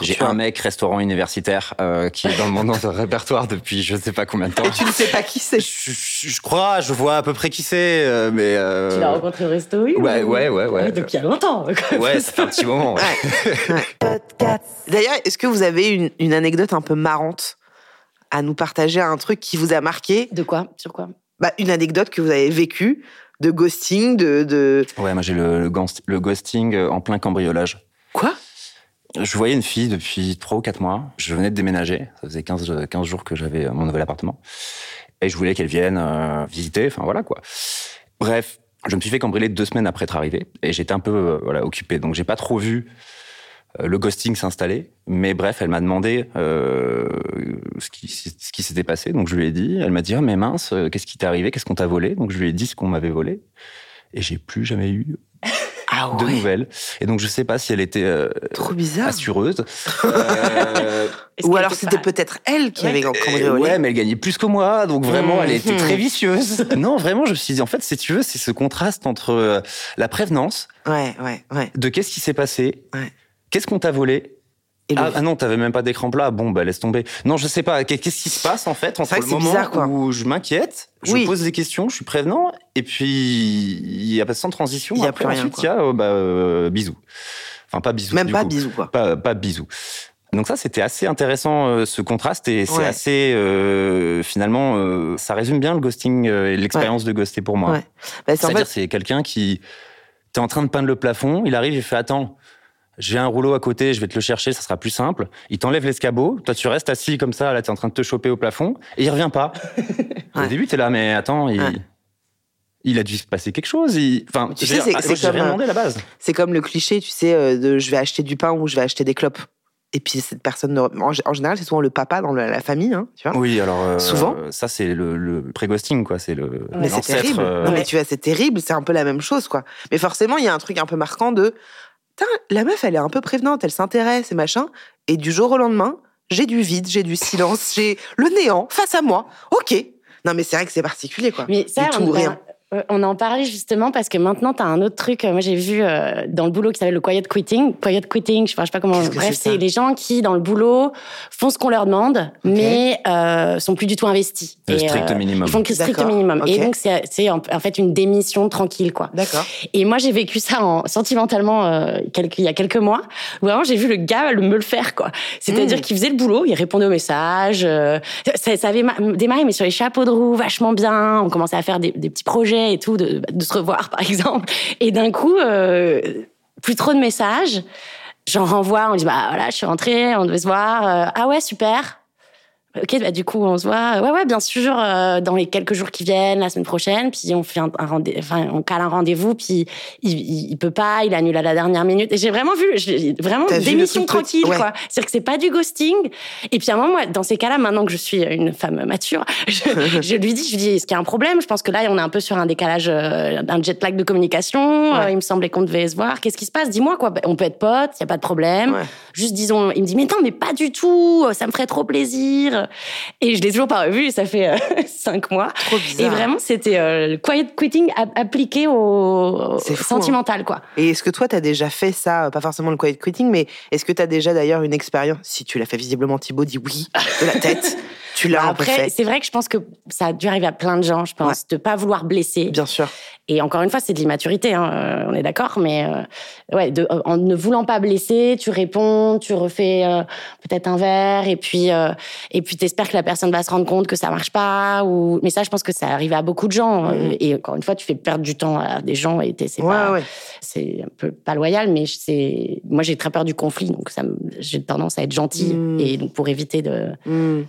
J'ai vois. un mec restaurant universitaire euh, qui est dans mon <laughs> répertoire depuis je sais pas combien de temps. Et tu ne sais pas qui c'est. Je, je- je crois, je vois à peu près qui c'est, euh, mais. euh, Tu l'as rencontré au resto, oui ouais, ou- ouais, ouais, ouais. Ah donc il y a longtemps. quoi. Ouais, ça fait un petit moment. ouais. <laughs> D'ailleurs, est-ce que vous avez une, une anecdote un peu marrante à nous partager, un truc qui vous a marqué? De quoi? Sur quoi? Bah, Une anecdote que vous avez vécue de ghosting, de... de... Ouais, moi j'ai le, le, ghost- le ghosting euh, en plein cambriolage. Quoi? Je voyais une fille depuis 3 ou 4 mois. Je venais de déménager. Ça faisait 15, euh, 15 jours que j'avais euh, mon nouvel appartement. Et je voulais qu'elle vienne euh, visiter. Enfin voilà quoi. Bref, je me suis fait cambrioler deux semaines après être arrivé. Et j'étais un peu euh, voilà, occupé. Donc j'ai pas trop vu euh, le ghosting s'installer. Mais bref, elle m'a demandé euh, ce qui, ce qui s'était passé. Donc je lui ai dit. Elle m'a dit Ah, mais mince, euh, qu'est-ce qui t'est arrivé? Qu'est-ce qu'on t'a volé? Donc je lui ai dit ce qu'on m'avait volé. Et j'ai plus jamais eu Ah de nouvelles. Et donc, je sais pas si elle était euh, Trop bizarre. assureuse. <laughs> Euh, Ou alors était c'était pas- peut-être elle qui Ouais. avait euh, cambriolé. ouais, mais elle gagnait plus que moi, donc vraiment, elle était très vicieuse. <laughs> non, vraiment, je me suis dit, en fait, si tu veux, c'est ce contraste entre euh, la prévenance Ouais, ouais, ouais. de qu'est-ce qui s'est passé, Ouais. Qu'est-ce qu'on t'a volé. Et Ah, ah non, t'avais même pas d'écran plat. Bon, bah laisse tomber. Non, je sais pas. Qu'est- Qu'est-ce qui se passe en fait entre le moment bizarre, quoi. où je m'inquiète, je Oui. pose des questions, je suis prévenant, et puis il y a pas sans transition. Il y a Après, plus rien, Ensuite, il y a bah, euh, bisous. Enfin, pas bisous. Même pas coup. bisous, quoi. Pas, pas bisous. Donc ça, c'était assez intéressant euh, ce contraste et c'est assez euh, finalement, euh, ça résume bien le ghosting et l'expérience de ghoster pour moi. Ouais. Bah, C'est-à-dire, fait, c'est quelqu'un qui t'es en train de peindre le plafond, il arrive, il fait attends, j'ai un rouleau à côté, je vais te le chercher, ça sera plus simple. Il t'enlève l'escabeau, toi tu restes assis comme ça, là t'es en train de te choper au plafond et il revient pas. <laughs> Ouais. Au début t'es là, mais attends, il, Ouais. il a dû se passer quelque chose. il- Enfin, Tu sais, c'est- c'est j'ai comme, rien demandé à la base. c'est comme le cliché, tu sais, euh, de je vais acheter du pain ou je vais acheter des clopes. Et puis cette personne, ne- en, en général, c'est souvent le papa dans la famille, hein, tu vois. Oui, alors euh, Souvent. ça c'est le, le pré-ghosting quoi, c'est le Mais c'est terrible. euh, Non, mais tu vois, c'est terrible. C'est un peu la même chose, quoi. Mais forcément, il y a un truc un peu marquant de. La meuf, elle est un peu prévenante, elle s'intéresse et machin. Et du jour au lendemain, j'ai du vide, j'ai du silence, j'ai le néant face à moi. Ok. Non, mais c'est vrai que c'est particulier, quoi. Mais ça, tout, rien. Euh, on en parlait justement parce que maintenant, tu as un autre truc. euh, Moi, j'ai vu euh, dans le boulot qui s'appelle le quiet quitting. Quiet quitting, je sais pas, je sais pas comment. Que Bref, c'est, les gens qui, dans le boulot, font ce qu'on leur demande, mais euh, sont plus du tout investis. le Et, strict euh, minimum. Ils font le strict minimum. Et donc, c'est en, en fait une démission tranquille, quoi. D'accord. Et moi, j'ai vécu ça en, sentimentalement euh, quelques- il y a quelques mois. Où vraiment, j'ai vu le gars le- me le faire, quoi. C'est-à-dire Mm. qu'il faisait le boulot, il répondait aux messages. euh, ça, ça avait ma- démarré, mais sur les chapeaux de roue, vachement bien. On commençait à faire des, des petits projets et tout, de, se revoir, par exemple. Et d'un coup, euh, plus trop de messages. J'en renvoie, on dit, bah voilà, je suis rentrée, on devait se voir. Euh, ah ouais, super. Ok, bah du coup, on se voit. Ouais, ouais, bien sûr, euh, dans les quelques jours qui viennent, la semaine prochaine. Puis on fait un, un rendez enfin, on cale un rendez-vous. Puis il, il, il peut pas, il annule à la dernière minute. Et j'ai vraiment vu, j'ai- vraiment démission tranquille, ouais. quoi. C'est-à-dire que c'est pas du ghosting. Et puis à un moment, moi, dans ces cas-là, maintenant que je suis une femme mature, je, <laughs> je lui dis, je lui dis, est-ce qu'il y a un problème? Je pense que là, on est un peu sur un décalage, euh, un jet lag de communication. Ouais. Euh, il me semblait qu'on devait se voir. Qu'est-ce qui se passe? Dis-moi, quoi. On peut être potes, il y a pas de problème. Ouais. Juste disons, il me dit, mais non, mais pas du tout, ça me ferait trop plaisir. Et je l'ai toujours pas revu, ça fait euh, <laughs> cinq mois. Trop bizarre. Et vraiment, c'était euh, le quiet quitting appliqué au, fou, sentimental, quoi. Et est-ce que toi, t'as déjà fait ça, euh, pas forcément le quiet quitting, mais est-ce que t'as déjà d'ailleurs une expérience Si tu l'as fait visiblement, Thibaut dit oui de la tête. <laughs> tu l'as peu Après, c'est vrai que je pense que ça a dû arriver à plein de gens, je pense, de pas vouloir blesser. Bien sûr. Et encore une fois, c'est de l'immaturité, hein, euh, on est d'accord, mais euh, ouais, de, en ne voulant pas blesser, tu réponds, tu refais euh, peut-être un verre, et puis euh, et puis t'espères que la personne va se rendre compte que ça marche pas. Ou mais ça, je pense que ça arrive à beaucoup de gens. euh, et encore une fois, tu fais perdre du temps à des gens, et c'est Ouais, pas, ouais. c'est un peu pas loyal, mais c'est moi j'ai très peur du conflit, donc ça, j'ai tendance à être gentille, Mm. et donc pour éviter de Hmm.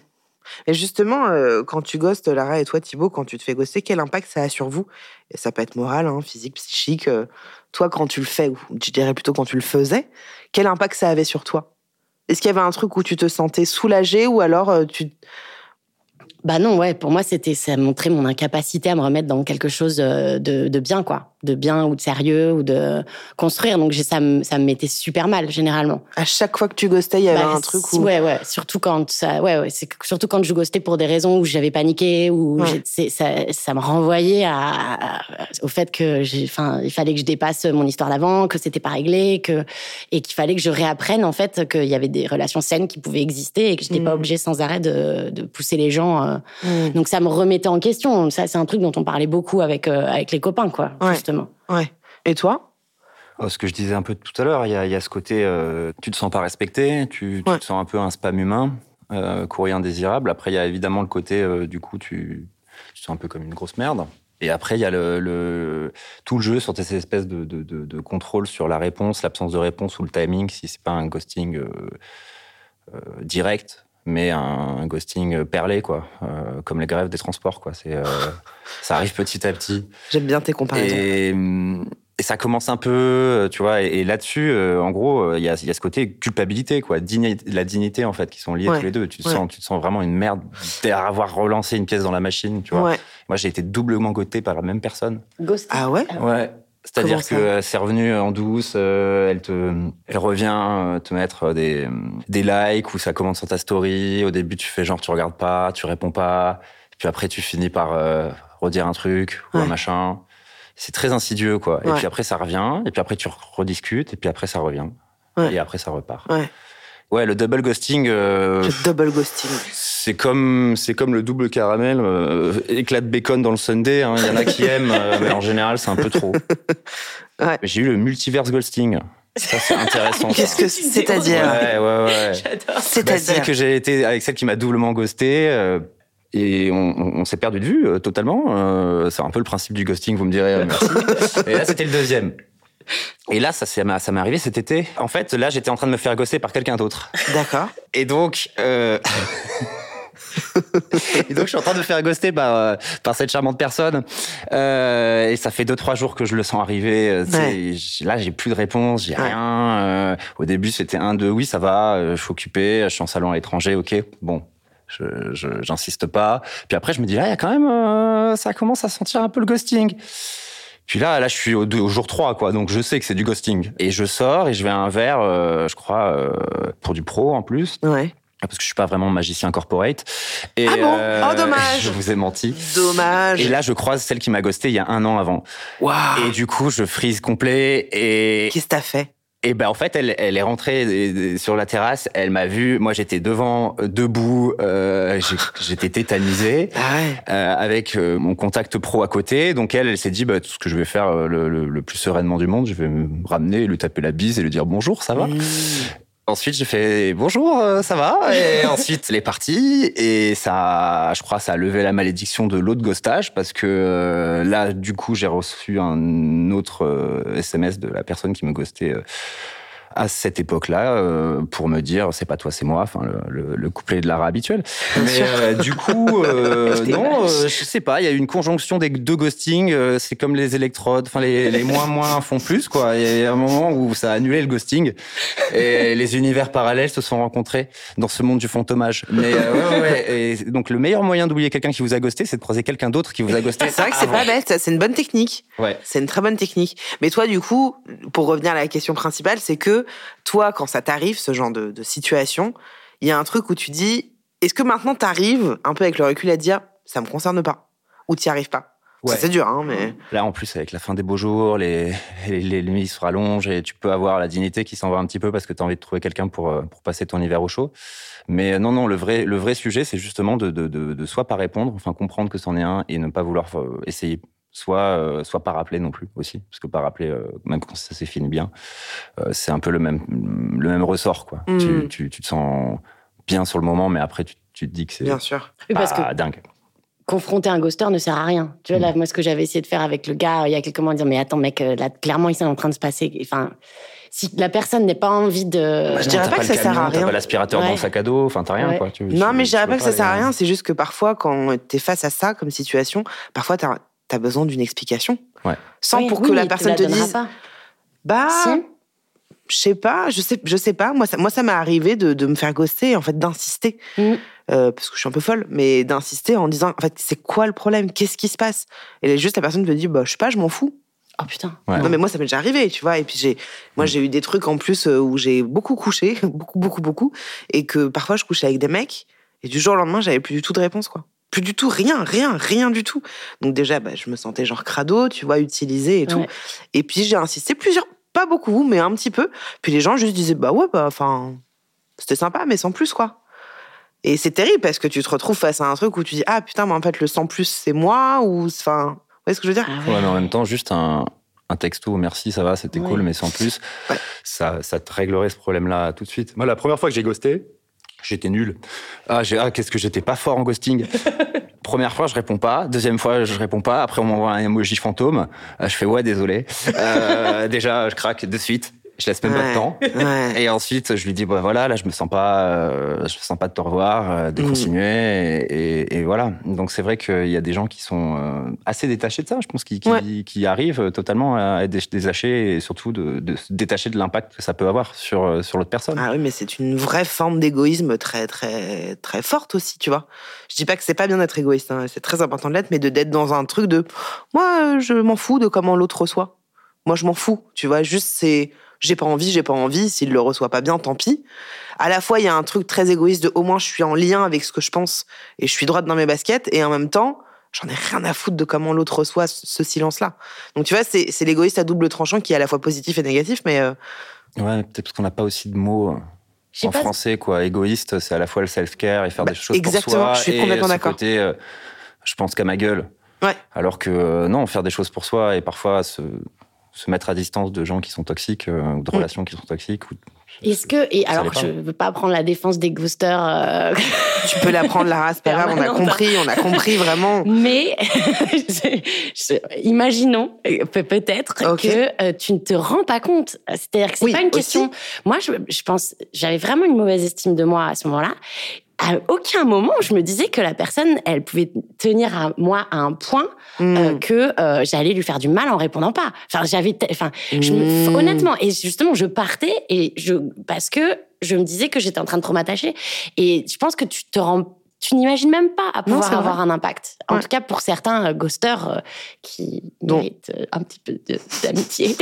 Et justement, euh, quand tu ghostes, Lara et toi, Thibaut, quand tu te fais ghoster, quel impact ça a sur vous? Et ça peut être moral, hein, physique, psychique. euh, toi, quand tu le fais, ou je dirais plutôt quand tu le faisais, quel impact ça avait sur toi? Est-ce qu'il y avait un truc où tu te sentais soulagé ou alors euh, tu... Bah non, ouais, pour moi, c'était, ça montrait mon incapacité à me remettre dans quelque chose euh, de, de bien, quoi. De bien ou de sérieux ou de construire. Donc, ça me, ça me mettait super mal, généralement. À chaque fois que tu ghostais, il y avait Bah, un truc où... Ouais, ouais. Surtout quand ça, ouais, ouais. C'est surtout quand je ghostais pour des raisons où j'avais paniqué ou Ouais. ça, ça me renvoyait à, à- au fait que j'ai, enfin, il fallait que je dépasse mon histoire d'avant, que c'était pas réglé, que, et qu'il fallait que je réapprenne, en fait, qu'il y avait des relations saines qui pouvaient exister et que j'étais Mm. pas obligée sans arrêt de, de pousser les gens, Hmm. donc ça me remettait en question. Ça, c'est un truc dont on parlait beaucoup avec, euh, avec les copains, quoi, Ouais. justement. Ouais. Et toi? Oh, Ce que je disais un peu tout à l'heure, il y, a- il y a ce côté, euh, tu te sens pas respecté, tu, tu Ouais. te sens un peu un spam humain, euh, courrier indésirable. Après, il y a évidemment le côté, euh, du coup, tu, tu te sens un peu comme une grosse merde. Et après, il y a le, le- tout le jeu sur ces espèces de, de, de- de contrôle sur la réponse, l'absence de réponse ou le timing, si c'est pas un ghosting euh, euh, direct, mais un, un ghosting perlé, quoi, euh, comme les grèves des transports, quoi. C'est, euh, <laughs> ça arrive petit à petit. J'aime bien tes comparaisons. Et, et ça commence un peu, euh, tu vois, et, et là-dessus, euh, en gros, euh, il y, a, il y a ce côté culpabilité, quoi, la dignité, en fait, qui sont liés Ouais. tous les deux. Tu te, Ouais. sens, tu te sens vraiment une merde d'avoir relancé une pièce dans la machine, tu vois. Ouais. Moi, j'ai été doublement goté par la même personne. Ghosting. Ah ouais? Ouais. C'est-à-dire que c'est revenu en douce, euh, elle te, elle revient euh, te mettre des, des likes ou ça commente sur ta story. Au début, tu fais genre tu regardes pas, tu réponds pas. Puis après, tu finis par euh, redire un truc ou Ouais. un machin. C'est très insidieux, quoi. Et puis après, ça revient. Et puis après, tu rediscutes. Et puis après, ça revient. Ouais. Et après, ça repart. Ouais. Le double ghosting. euh, Le double ghosting. c'est comme c'est comme le double caramel, euh, éclat de bacon dans le sundae. hein. Il y en a qui <laughs> aiment, euh, mais en général c'est un peu trop. Ouais. J'ai eu le multiverse ghosting. Ça c'est intéressant. Qu'est-ce que c'est-à-dire Ouais, ouais, ouais. J'adore. Bah, C'est-à-dire que j'ai été avec celle qui m'a doublement ghosté. euh, et on, on- on s'est perdu de vue euh, totalement. Euh, c'est un peu le principe du ghosting, vous me direz. euh, merci. <laughs> et là, c'était le deuxième. Et là, ça, ça m'est arrivé cet été. En fait, là, j'étais en train de me faire ghoster par quelqu'un d'autre. D'accord. <laughs> Et donc, euh... <laughs> et donc, je suis en train de me faire ghoster par, euh, par cette charmante personne. Euh, et ça fait deux, trois jours que je le sens arriver. Euh, Ouais. Là, j'ai plus de réponse, j'ai Ouais. rien. Au début, c'était un, deux, oui, ça va, je suis occupé, je suis en salon à l'étranger, ok, bon. Je, j'insiste pas. Puis après, je me dis, là, il y a quand même, ça commence à sentir un peu le ghosting. Puis là, là, je suis au, jour 3, quoi. Donc, je sais que c'est du ghosting. Et je sors et je vais à un verre, euh, je crois, euh, pour du pro en plus. Ouais. Parce que je suis pas vraiment magicien corporate. Et, Ah bon? Oh, dommage. <laughs> Je vous ai menti. Dommage. Et là, je croise celle qui m'a ghosté il y a un an avant. Waouh. Et du coup, je frise complet. Et, Qu'est-ce que t'as fait? Et ben, en fait, elle, elle est rentrée euh, sur la terrasse. Elle m'a vu. Moi, j'étais devant, euh, debout. Euh, j'étais tétanisé. <laughs> Ah ouais. euh, avec euh, mon contact pro à côté. Donc elle, elle s'est dit, bah, tout ce que je vais faire le, le- le plus sereinement du monde, je vais me ramener, lui taper la bise et lui dire bonjour, ça va? Mmh. Ensuite, j'ai fait bonjour, euh, ça va? Et <laughs> ensuite, elle est partie et ça, je crois, ça a levé la malédiction de l'autre ghostage parce que euh, là, du coup, j'ai reçu un autre euh, SMS de la personne qui me ghostait. À cette époque-là, euh, pour me dire c'est pas toi, c'est moi, enfin le, le, le couplet de Lara habituel. Mais euh, du coup, euh, <laughs> non, je sais pas, il y a eu une conjonction des deux ghostings. c'est comme les électrodes, enfin les, les moins moins font plus quoi. Il y a un moment où ça a annulé le ghosting et <laughs> les univers parallèles se sont rencontrés dans ce monde du fantomage. Mais ouais, ouais, ouais. Et donc le meilleur moyen d'oublier quelqu'un qui vous a ghosté, c'est de croiser quelqu'un d'autre qui vous a ghosté. <laughs> C'est vrai que c'est pas bête, c'est une bonne technique. Ouais. C'est une très bonne technique. Mais toi, du coup, pour revenir à la question principale, c'est que toi, quand ça t'arrive, ce genre de, de situation, il y a un truc où tu dis, est-ce que maintenant t'arrives, un peu avec le recul, à dire, ça me concerne pas Ou t'y arrives pas? Ça, Ouais. C'est dur, hein, mais... Là, en plus, avec la fin des beaux jours, les, les, les nuits se rallongent et tu peux avoir la dignité qui s'en va un petit peu parce que tu as envie de trouver quelqu'un pour, euh, pour passer ton hiver au chaud. Mais euh, non, non, le vrai, le vrai sujet, c'est justement de, de, de, de soit pas répondre, enfin comprendre que c'en est un et ne pas vouloir euh, essayer, soit, euh, soit pas rappeler non plus aussi. Parce que pas rappeler, euh, même quand ça s'est fini bien, euh, c'est un peu le même, le même ressort. Quoi. Mm. Tu, tu, tu te sens bien sur le moment, mais après, tu, tu te dis que c'est Bien sûr. Oui, parce pas que dingue. confronter un ghoster ne sert à rien. Tu vois, là, moi, ce que j'avais essayé de faire avec le gars, il y a quelques mois, dire, mais attends, mec, euh, là, clairement, il est en train de se passer. Enfin, si la personne n'est pas envie de. Bah, je dirais pas que ça sert à rien. pas l'aspirateur dans le sac à dos, enfin t'as rien Ouais. quoi. Tu- Non, tu- mais je dirais pas que ça sert à rien, c'est juste que parfois, quand t'es face à ça comme situation, parfois t'as as besoin d'une explication. Ouais. Sans Oui, pour oui, que la personne la te dise, pas. bah, Si. je sais pas, je sais, je sais pas. Moi, ça, moi, ça m'est arrivé de, de me faire ghoster, en fait, d'insister, Mm. Euh, parce que je suis un peu folle, mais d'insister en disant, en fait, c'est quoi le problème? Qu'est-ce qui se passe? Et là, juste la personne te dit, bah, je sais pas, je m'en fous. Oh putain. Ouais. Non, mais moi, ça m'est déjà arrivé, tu vois. Et puis, j'ai, moi, j'ai eu des trucs en plus euh, où j'ai beaucoup couché, <laughs> beaucoup, beaucoup, beaucoup, et que parfois, je couchais avec des mecs, et du jour au lendemain, j'avais plus du tout de réponse, quoi. Plus du tout, rien, rien, rien du tout. Donc, déjà, bah, je me sentais genre crado, tu vois, utilisé et tout. Ouais. Et puis, j'ai insisté plusieurs, pas beaucoup, mais un petit peu. Puis, les gens juste disaient, bah ouais, bah, enfin, c'était sympa, mais sans plus, quoi. Et c'est terrible parce que tu te retrouves face à un truc où tu dis, ah putain, mais en fait, le sans plus, c'est moi, ou, enfin, vous voyez ce que je veux dire? Ah Ouais, ouais. mais en même temps, juste un, un texto, merci, ça va, c'était Ouais. cool, mais sans plus, Ouais. ça, ça te réglerait ce problème-là tout de suite. Moi, la première fois que j'ai ghosté, j'étais nul. Ah, j'ai, ah qu'est-ce que j'étais pas fort en ghosting. <laughs> Première fois, je réponds pas. Deuxième fois, je réponds pas. Après, on m'envoie un emoji fantôme. Ah, je fais ouais, désolé. Euh, <laughs> déjà, je craque de suite. Je laisse même pas de temps. Ouais. Et ensuite, je lui dis, bah voilà, là, je me sens pas, euh, je me sens pas de te revoir, euh, de Mm. continuer, et, et- et voilà. Donc c'est vrai qu'il y a des gens qui sont euh, assez détachés de ça, je pense, qui, qui, Ouais. arrivent totalement à être dé- détachés et surtout de, de se détacher de l'impact que ça peut avoir sur sur l'autre personne. Ah oui, mais c'est une vraie forme d'égoïsme très, très, très forte aussi, tu vois. Je dis pas que c'est pas bien d'être égoïste, hein, c'est très important de l'être, mais de d'être dans un truc de moi, je m'en fous de comment l'autre reçoit. Moi, je m'en fous. Tu vois, juste, c'est j'ai pas envie, j'ai pas envie. S'il le reçoit pas bien, tant pis. À la fois, il y a un truc très égoïste de au moins je suis en lien avec ce que je pense et je suis droite dans mes baskets. Et en même temps, j'en ai rien à foutre de comment l'autre reçoit ce silence-là. Donc tu vois, c'est, c'est l'égoïste à double tranchant qui est à la fois positif et négatif, mais. Euh, ouais, peut-être parce qu'on n'a pas aussi de mots. Euh, en français, quoi. Égoïste, c'est à la fois le self-care et faire bah, des choses pour soi. Je suis complètement d'accord. Côté, euh, je pense qu'à ma gueule. Ouais. Alors que non, faire des choses pour soi et parfois se, se mettre à distance de gens qui sont toxiques ou de mm. relations qui sont toxiques ou est-ce que et alors je ne veux pas prendre la défense des ghosters. Euh, <laughs> tu peux la prendre Lara, c'est pas grave, on a compris, on a compris vraiment. Mais <laughs> imaginons euh, peut-être que euh, tu ne te rends pas compte. C'est-à-dire que c'est pas une question. Moi, je, je pense, j'avais vraiment une mauvaise estime de moi à ce moment-là, à aucun moment je me disais que la personne, elle pouvait tenir à moi à un point euh, hmm. que euh, j'allais lui faire du mal en répondant pas. Enfin, j'avais, enfin, hmm. honnêtement, et justement, je partais et je parce que je me disais que j'étais en train de trop m'attacher. Et je pense que tu te rends tu n'imagines même pas à pouvoir avoir un impact. En tout cas, pour certains euh, ghosters qui méritent un petit peu d'amitié.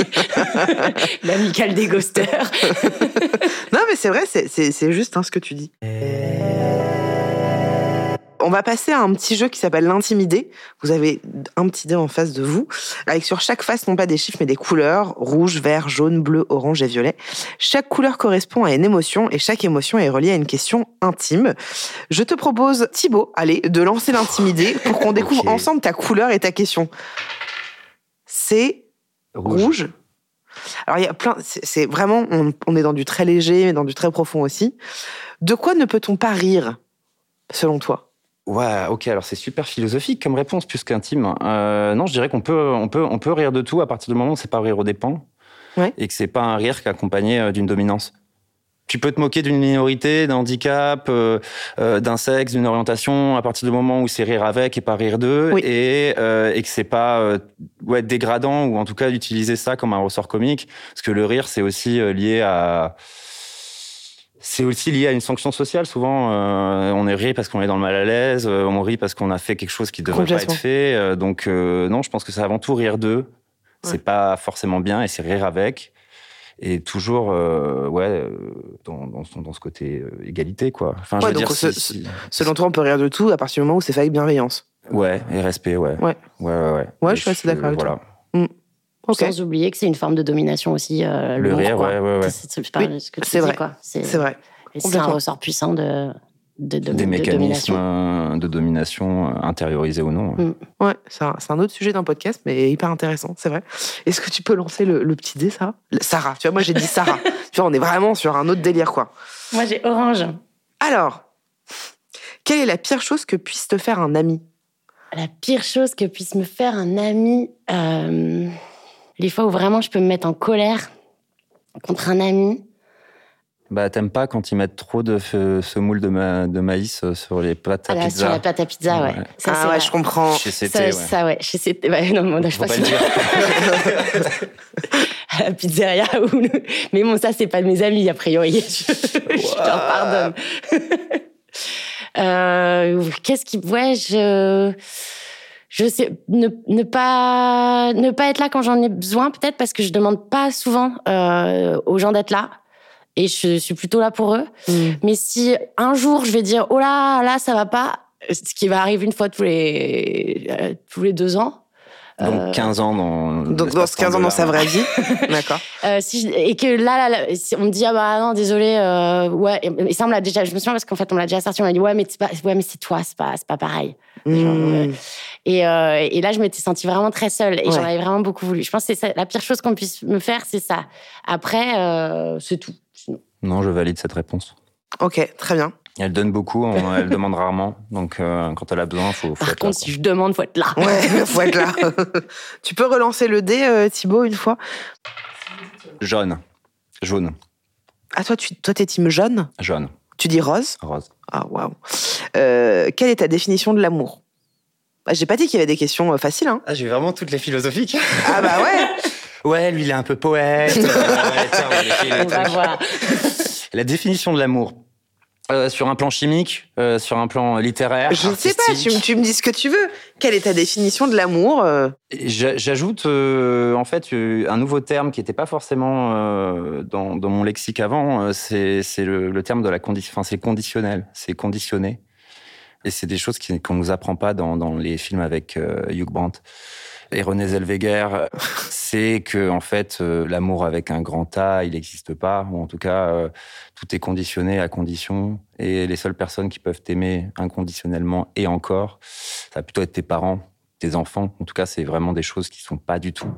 <laughs> L'amicale des ghosters. <laughs> non, mais c'est vrai, c'est juste hein, ce que tu dis. On va passer à un petit jeu qui s'appelle l'intimidé. Vous avez un petit dé en face de vous, avec sur chaque face non pas des chiffres mais des couleurs rouge, vert, jaune, bleu, orange et violet. Chaque couleur correspond à une émotion et chaque émotion est reliée à une question intime. Je te propose, Thibaut, allez, de lancer l'intimidé pour qu'on <laughs> découvre ensemble ta couleur et ta question. C'est rouge. Alors il y a plein, c'est vraiment, on, on est dans du très léger, mais dans du très profond aussi. De quoi ne peut-on pas rire, selon toi? Ouais, ok. Alors c'est super philosophique comme réponse plus qu'intime. Euh, non, je dirais qu'on peut, on peut, on peut rire de tout à partir du moment où c'est pas rire aux dépens et que c'est pas un rire qui est accompagné euh, d'une dominance. Tu peux te moquer d'une minorité, d'un handicap, euh, d'un sexe, d'une orientation à partir du moment où c'est rire avec et pas rire d'eux et, et que c'est pas ouais, dégradant ou en tout cas d'utiliser ça comme un ressort comique parce que le rire c'est aussi lié à c'est aussi lié à une sanction sociale. Souvent, euh, on est ri parce qu'on est dans le mal à l'aise, euh, on rit parce qu'on a fait quelque chose qui ne devrait pas être fait. Euh, donc, non, je pense que c'est avant tout rire d'eux. C'est pas forcément bien et c'est rire avec. Et toujours, ouais, dans, dans, ce côté égalité, quoi. Enfin, je veux dire, selon toi, on peut rire de tout à partir du moment où c'est fait avec bienveillance. Ouais, et respect, ouais. Ouais, ouais, ouais. Ouais, je suis assez d'accord avec voilà. toi. Mm. Sans oublier que c'est une forme de domination aussi. Euh, le rire, ouais, ouais, ouais. C'est vrai. C'est vrai. C'est un ressort puissant de, de, de Des mécanismes domination. de domination euh, intériorisés ou non. Mm. Ouais, c'est un, un, autre sujet d'un podcast, mais hyper intéressant, c'est vrai. Est-ce que tu peux lancer le, le petit dé, Sarah? Sarah, tu vois, moi j'ai dit Sarah. <laughs> tu vois, on est vraiment sur un autre délire, quoi. Moi j'ai orange. Alors, quelle est la pire chose que puisse te faire un ami? La pire chose que puisse me faire un ami. Euh les fois où vraiment je peux me mettre en colère contre un ami. Bah, t'aimes pas quand ils mettent trop de semoule de, de maïs euh, sur les pâtes à ah, pizza Sur la pâte à pizza, ouais. Ça, ah ouais, je comprends. Chez CT, ça, ouais. Ça, ouais. Chez CT, ouais, non, moi, je pas, pas le dire. <laughs> à la pizzeria. Mais bon, ça, c'est pas de mes amis, a priori. <laughs> Je, je leur pardonne. <laughs> euh, Qu'est-ce qui... Ouais, je je sais ne, ne pas ne pas être là quand j'en ai besoin peut-être parce que je demande pas souvent euh, aux gens d'être là et je suis plutôt là pour eux. Mm. Mais si un jour je vais dire oh là là ça va pas, ce qui va arriver une fois tous les euh, tous les deux ans. Donc 15 euh, ans dans donc dans 15 ans dans sa vraie vie, <laughs> d'accord. Euh, si et que là, là, on me dit ah bah non désolé euh, ouais et ça on l'a déjà je me souviens parce qu'en fait on l'a déjà sorti on m'a dit ouais mais c'est pas ouais mais c'est toi c'est pas c'est pas pareil. Mm. Et, euh, et, là, je m'étais sentie vraiment très seule et j'en avais vraiment beaucoup voulu. Je pense que c'est la pire chose qu'on puisse me faire, c'est ça. Après, euh, c'est tout. Non, je valide cette réponse. Ok, très bien. Elle donne beaucoup, elle <laughs> demande rarement. Donc, euh, quand elle a besoin, il faut, faut Par contre, si je demande, faut être là. Ouais, <laughs> faut être là. <laughs> tu peux relancer le dé, euh, Thibaut, une fois? Jaune. Jaune. Ah, toi, tu toi, t'es team jaune? Jaune. Tu dis rose? Rose. Ah, waouh. Euh, quelle est ta définition de l'amour? Bah, J'ai pas dit qu'il y avait des questions euh, faciles. Hein. Ah, j'ai vraiment toutes les philosophiques. Ah, bah ouais Ouais, lui, il est un peu poète. on va voir. La définition de l'amour. Euh, sur un plan chimique, euh, sur un plan littéraire. Je ne sais pas, tu, me dis ce que tu veux. Quelle est ta définition de l'amour euh J'ajoute euh, en fait un nouveau terme qui n'était pas forcément dans, dans mon lexique avant. c'est le, le terme de la condition. Enfin, c'est conditionnel. C'est conditionné. Et c'est des choses qu'on nous apprend pas dans, dans les films avec Hugh Grant et René Zellweger. c'est que en fait, euh, l'amour avec un grand A, il n'existe pas. Ou en tout cas, euh, tout est conditionné à condition. Et les seules personnes qui peuvent t'aimer inconditionnellement et encore, ça va plutôt être tes parents tes enfants. En tout cas, c'est vraiment des choses qui sont pas du tout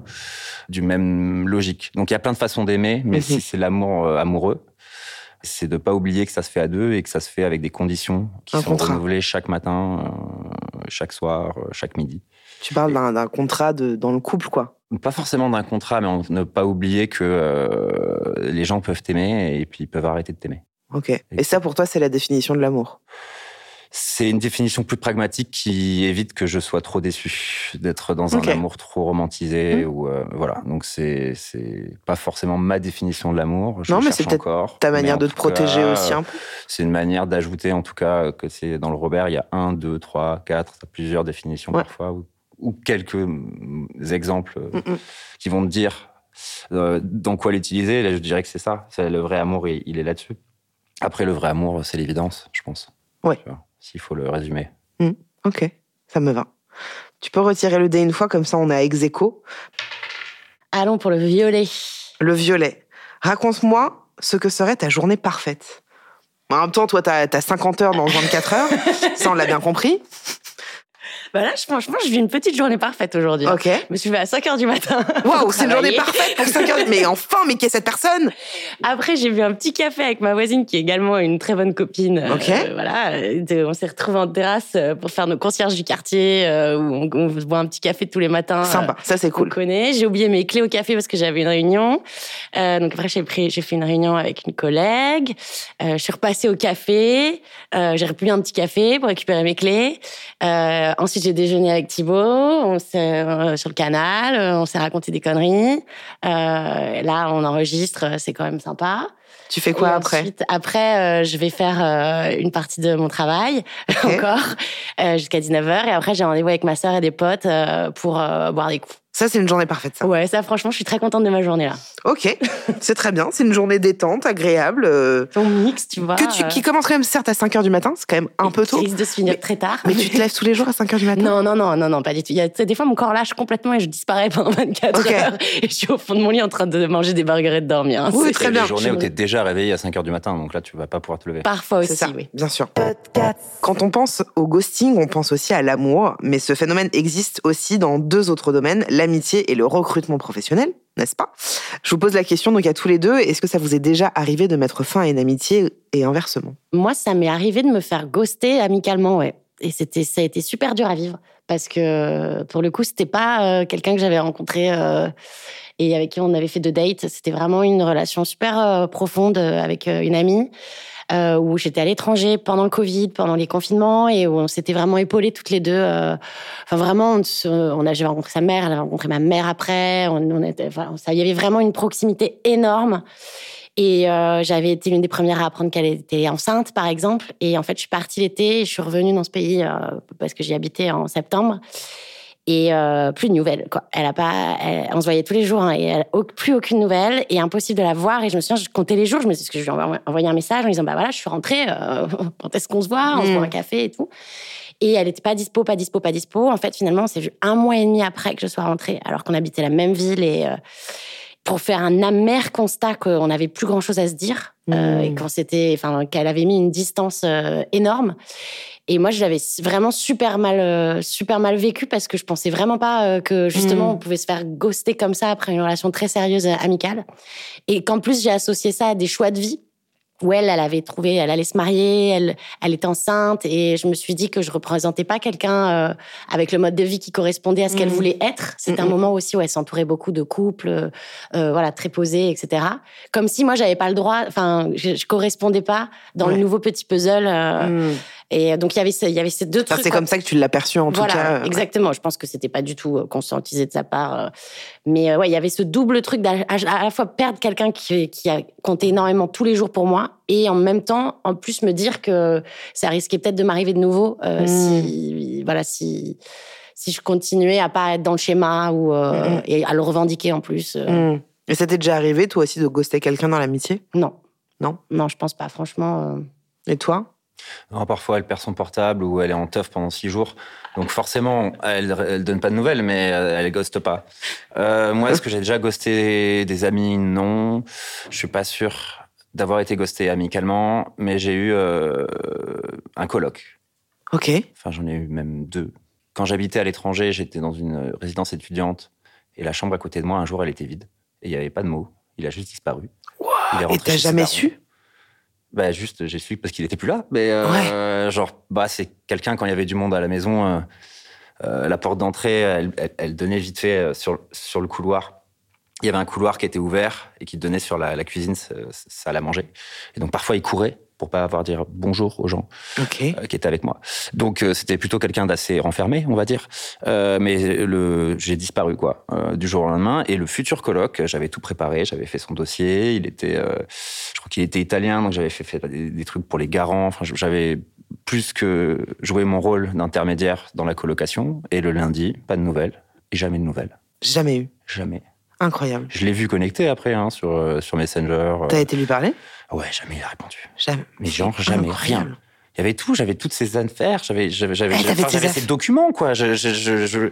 du même logique. Donc, il y a plein de façons d'aimer, mais Mhm. si c'est l'amour euh, amoureux, c'est de pas oublier que ça se fait à deux et que ça se fait avec des conditions qui Un sont renouvelées chaque matin, euh, chaque soir, euh, chaque midi. Tu parles d'un contrat de, dans le couple, quoi. Pas forcément d'un contrat, mais ne pas oublier que euh, les gens peuvent t'aimer et puis ils peuvent arrêter de t'aimer. Ok. Et ça, pour toi, c'est la définition de l'amour? C'est une définition plus pragmatique qui évite que je sois trop déçu d'être dans un amour trop romantisé ou euh, voilà. Donc c'est c'est pas forcément ma définition de l'amour. Non, mais c'est peut-être Ta manière de te cas, protéger aussi un peu. C'est une manière d'ajouter en tout cas que c'est dans le Robert il y a un, deux, trois, quatre, plusieurs définitions Ouais. parfois ou quelques mm, exemples euh, Mm, mm. qui vont te dire euh, dans quoi l'utiliser. Là, je dirais que c'est ça. C'est le vrai amour, il, il est là-dessus. Après, le vrai amour, c'est l'évidence, je pense. Vois, S'il faut le résumer. Ok, ça me va. Tu peux retirer le dé une fois, comme ça on est à ex aequo. Allons pour le violet. Le violet. Raconte-moi ce que serait ta journée parfaite. En même temps, toi, t'as as 50 heures dans 24 heures. ça, on l'a bien compris. Bah là, je- franchement, je vis une petite journée parfaite aujourd'hui. Ok. Je me suis levée à 5 h du matin. <laughs> Waouh, c'est une journée parfaite pour 5 heures. Mais enfin, mais qui est cette personne? Après, j'ai bu un petit café avec ma voisine qui est également une très bonne copine. Euh, Ok. voilà, euh, de- on s'est retrouvés en terrasse euh, pour faire nos concierges du quartier euh, où on, on boit un petit café tous les matins. Sympa, ça c'est On cool. connaît. J'ai oublié mes clés au café parce que j'avais une réunion. Euh, donc après, j'ai pris, j'ai fait une réunion avec une collègue. Je suis repassée au café. J'ai repu un petit café pour récupérer mes clés. Ensuite, j'ai déjeuné avec Thibaut. On s'est euh, sur le canal. euh, On s'est raconté des conneries. Euh, là, on enregistre. C'est quand même sympa. Tu fais quoi Et après? ensuite, Après, euh, je vais faire euh, une partie de mon travail <laughs> encore euh, jusqu'à 19h. Et après, j'ai rendez-vous avec ma sœur et des potes euh, pour euh, boire des coups. Ça, c'est une journée parfaite, ça. Ouais, ça, franchement, je suis très contente de ma journée là. Ok, c'est très bien. C'est une journée détente, agréable. euh, Ton mix, tu vois. que tu, euh, qui commence quand même, certes, à 5 heures du matin. C'est quand même un peu tôt. risque de se finir Mais- très tard. Mais tu te lèves tous les jours à 5 heures du matin? Non, non, non, non, non, pas du tout. Il y a, des fois, mon corps lâche complètement et je disparais pendant 24 Ok. heures. Et je suis au fond de mon lit en train de manger des burgers et de dormir. hein. Oui, C'est- très bien. des journées où tu es déjà réveillé à 5 heures du matin, donc là, tu vas pas pouvoir te lever. Parfois C'est aussi, ça, oui. bien sûr. Quand on pense au ghosting, on pense aussi à l'amour, mais ce phénomène existe aussi dans deux autres domaines, l'amitié et le recrutement professionnel, n'est-ce pas? Je vous pose la question donc à tous les deux, est-ce que ça vous est déjà arrivé de mettre fin à une amitié et inversement? Moi, ça m'est arrivé de me faire ghoster amicalement, ouais. Et c'était, ça a été super dur à vivre parce que pour le coup, c'était pas euh, quelqu'un que j'avais rencontré euh, et avec qui on avait fait deux dates. C'était vraiment une relation super euh, profonde avec une amie. Euh, où j'étais à l'étranger pendant le Covid, pendant les confinements, et où on s'était vraiment épaulés toutes les deux. euh, Enfin, vraiment, on, a, j'ai rencontré sa mère, elle a rencontré ma mère après. Il y avait vraiment une proximité énorme. Et euh, j'avais été l'une des premières à apprendre qu'elle était enceinte, par exemple. Et en fait, je suis partie l'été je suis revenue dans ce pays parce que j'y habitais en septembre. Et euh, plus de nouvelles, quoi. Elle a pas, elle- on se voyait tous les jours hein, et elle, au- plus aucune nouvelle et impossible de la voir. Et je me souviens, je comptais les jours. Je me suis dit, que je lui ai envoyé- un message en disant, bah voilà, je suis rentrée. euh, <laughs> quand est-ce qu'on se voit On se Mm. boit un café et tout. Et elle n'était pas dispo, pas dispo, pas dispo. En fait, finalement, on s'est vu un mois et demi après que je sois rentrée, alors qu'on habitait la même ville et euh, pour faire un amer constat qu'on n'avait plus grand chose à se dire euh, Mm. et qu'on s'était, enfin, qu'elle avait mis une distance euh, énorme. Et moi, je l'avais vraiment super mal, euh, super mal vécu parce que je pensais vraiment pas euh, que justement Mm. on pouvait se faire ghoster comme ça après une relation très sérieuse, euh, amicale. Et qu'en plus, j'ai associé ça à des choix de vie où elle, elle avait trouvé, elle allait se marier, elle, elle était enceinte, et je me suis dit que je représentais pas quelqu'un euh, avec le mode de vie qui correspondait à ce qu'elle Mhm. voulait être. C'était un Mhm. moment aussi où elle s'entourait beaucoup de couples, euh, euh, voilà, très posés, etc. Comme si moi j'avais pas le droit, enfin, je, je correspondais pas dans Ouais. le nouveau petit puzzle. euh, Mm. Et donc il y avait il y avait ces deux trucs. c'est comme ça que tu l'as perçu en voilà, tout cas. euh, exactement. Je pense que c'était pas du tout euh, conscientisé de sa part, euh, mais ouais, il y avait ce double truc d'à à, la fois perdre quelqu'un qui, qui a compté énormément tous les jours pour moi, et en même temps, en plus me dire que ça risquait peut-être de m'arriver de nouveau euh, Mm. si voilà si si je continuais à pas être dans le schéma ou euh, Mm. et à le revendiquer en plus. euh, hmm. Et ça t'est déjà arrivé, toi aussi, de ghoster quelqu'un dans l'amitié? Non. Non? Non, je pense pas. Franchement. Et toi? Non, parfois, elle perd son portable ou elle est en teuf pendant six jours. Donc forcément, elle, elle donne pas de nouvelles, mais euh, elle ghoste pas. Euh, moi, est-ce que j'ai déjà ghosté des amis? Non. Je suis pas sûr d'avoir été ghosté amicalement, mais j'ai eu euh, un coloc. Ok. Enfin, j'en ai eu même deux. Quand j'habitais à l'étranger, j'étais dans une résidence étudiante et la chambre à côté de moi, un jour, elle était vide et il n'y avait pas de mots. Il a juste disparu. Il est Et t'as jamais su? Bah juste, j'ai su parce qu'il était plus là. Mais euh, genre, bah c'est quelqu'un quand il y avait du monde à la maison. euh, euh, la porte d'entrée, elle, elle- elle donnait vite fait sur sur le couloir. Il y avait un couloir qui était ouvert et qui donnait sur la, la cuisine, ça, ça à manger. Et donc parfois il courait pour pas avoir à dire bonjour aux gens euh, qui étaient avec moi. Donc euh, c'était plutôt quelqu'un d'assez renfermé, on va dire. Euh, mais le, j'ai disparu quoi, du jour au lendemain. Et le futur colloque, j'avais tout préparé, j'avais fait son dossier. Il était, je crois qu'il était italien, donc j'avais fait, fait des, des trucs pour les garants. Enfin, j'avais plus que joué mon rôle d'intermédiaire dans la colocation. Et le lundi, pas de nouvelles et jamais de nouvelles, Jamais eu. jamais. Incroyable. Je l'ai vu connecté après hein, sur euh, sur Messenger. euh. T'as été lui parler? Ouais, jamais il a répondu. Jamais. Mais genre jamais, Incroyable. rien. Il y avait tout, j'avais toutes ces affaires, j'avais j'avais j'avais Eh, enfin, ces documents quoi. Je, je, je, je-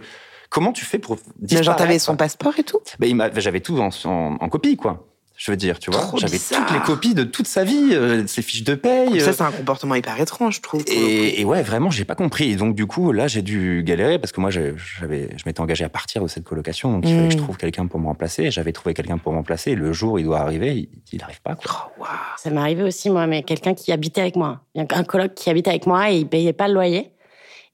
Comment tu fais pour Mais genre, t'avais son passeport et tout? Ben, J'avais tout en, en, en copie quoi. Je veux dire, tu vois, j'avais toutes les copies de toute sa vie, euh, ses fiches de paye. Ça, euh, c'est un comportement hyper étrange, je trouve. et, et ouais, vraiment, j'ai pas compris. Et donc, du coup, là, j'ai dû galérer parce que moi, j'avais, je m'étais engagé à partir de cette colocation. Donc, il fallait que je Mm. trouve quelqu'un pour me remplacer. J'avais trouvé quelqu'un pour me remplacer. Le jour où il doit arriver, il, il arrive pas. Quoi. Oh. Ça m'est arrivé aussi, moi, mais quelqu'un qui habitait avec moi. Il y a un coloc qui habitait avec moi et il payait pas le loyer.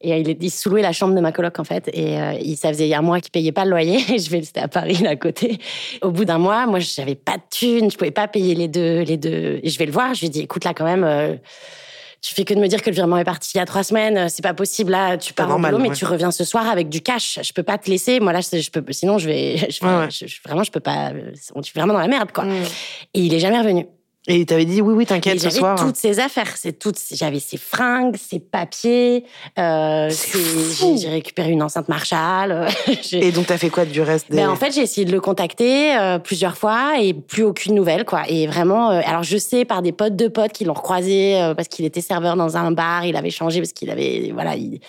Et il, il sous-louait la chambre de ma coloc, en fait. Et euh, il, ça faisait un mois qu'il payait pas le loyer. <laughs> Et je vais, c'était à Paris, là, à côté. Au bout d'un mois, moi, j'avais pas de thunes. Je pouvais pas payer les deux, les deux. Et je vais le voir. Je lui dis, écoute, là, quand même, euh, tu fais que de me dire que le virement est parti il y a trois semaines. C'est pas possible. Là, tu pars normal, boulot, mais ouais. tu reviens ce soir avec du cash. Je peux pas te laisser. Moi, là, je, peux, sinon, je vais, <laughs> je, Ouais, ouais. je- vraiment, je peux pas, euh, on est vraiment dans la merde, quoi. Et il est jamais revenu. Et il t'avait dit oui, oui, t'inquiète, ce j'avais soir. toutes ses affaires, c'est toutes, j'avais ses fringues, ses papiers, euh, j'ai récupéré une enceinte Marshall. euh, <laughs> Et donc, t'as fait quoi du reste des... ben, en fait, j'ai essayé de le contacter euh, plusieurs fois et plus aucune nouvelle, quoi. Et vraiment, euh, alors je sais par des potes de potes qui l'ont recroisé euh, parce qu'il était serveur dans un bar, il avait changé parce qu'il avait, voilà. il-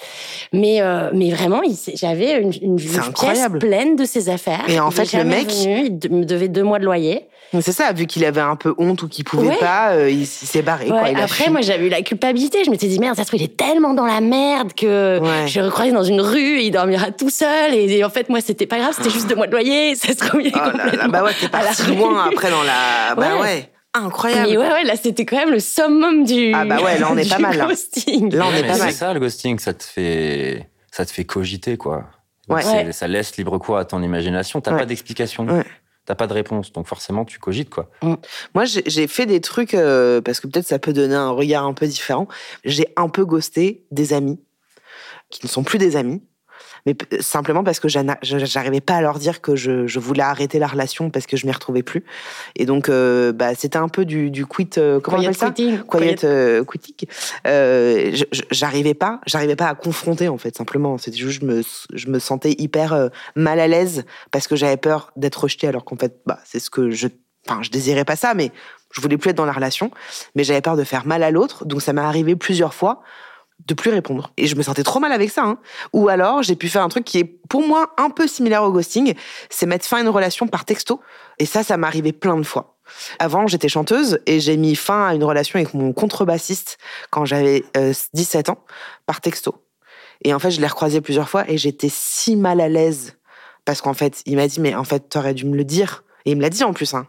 Mais euh, mais vraiment, j'avais une, une, une pièce pleine de ses affaires. Et en fait, le mec- venu, il me devait deux mois de loyer. C'est ça, vu qu'il avait un peu honte ou qu'il pouvait Ouais. pas, euh, il, s'est barré. quoi, il après, moi, j'avais eu la culpabilité. Je m'étais dit, merde, ça se trouve, il est tellement dans la merde que Ouais. je vais le croiser dans une rue et il dormira tout seul. Et, et en fait, moi, c'était pas grave, c'était juste deux mois de loyer. <laughs> Ça se trouve, il est Oh là là, complètement bah ouais, t'es à la parti rue. loin après dans la. Bah Ouais. ouais, incroyable. Mais ouais, ouais, là, c'était quand même le summum du. Ah bah ouais, là, on est <laughs> pas mal, là. ghosting. Là, on Ouais, est pas c'est mal. ça le ghosting, ça te fait, ça te fait cogiter quoi. Ouais. c'est- Ouais. Ça laisse libre cours à ton imagination. T'as Ouais. pas d'explication. Ouais. T'as pas de réponse, donc forcément tu cogites quoi. Moi, j'ai j'ai fait des trucs, euh, parce que peut-être ça peut donner un regard un peu différent. J'ai un peu ghosté des amis, qui ne sont plus des amis, mais simplement parce que j'arrivais pas à leur dire que je, je voulais arrêter la relation parce que je m'y retrouvais plus. Et donc, euh, bah, c'était un peu du, du quit, euh, comment on appelle ça quitting. Quiet euh, quitting. Euh, j'arrivais pas, j'arrivais pas à confronter en fait simplement. C'était juste je me, je me sentais hyper euh, mal à l'aise parce que j'avais peur d'être rejetée alors qu'en fait bah c'est ce que je, enfin je désirais pas ça mais je voulais plus être dans la relation mais j'avais peur de faire mal à l'autre donc ça m'est arrivé plusieurs fois de plus répondre et je me sentais trop mal avec ça. hein. Ou alors j'ai pu faire un truc qui est pour moi un peu similaire au ghosting, c'est mettre fin à une relation par texto et ça ça m'est arrivé plein de fois. Avant, j'étais chanteuse et j'ai mis fin à une relation avec mon contrebassiste quand j'avais euh, 17 ans par texto. Et en fait, je l'ai recroisé plusieurs fois et j'étais si mal à l'aise parce qu'en fait, il m'a dit mais en fait, t'aurais dû me le dire. Et il me l'a dit en plus. Hein.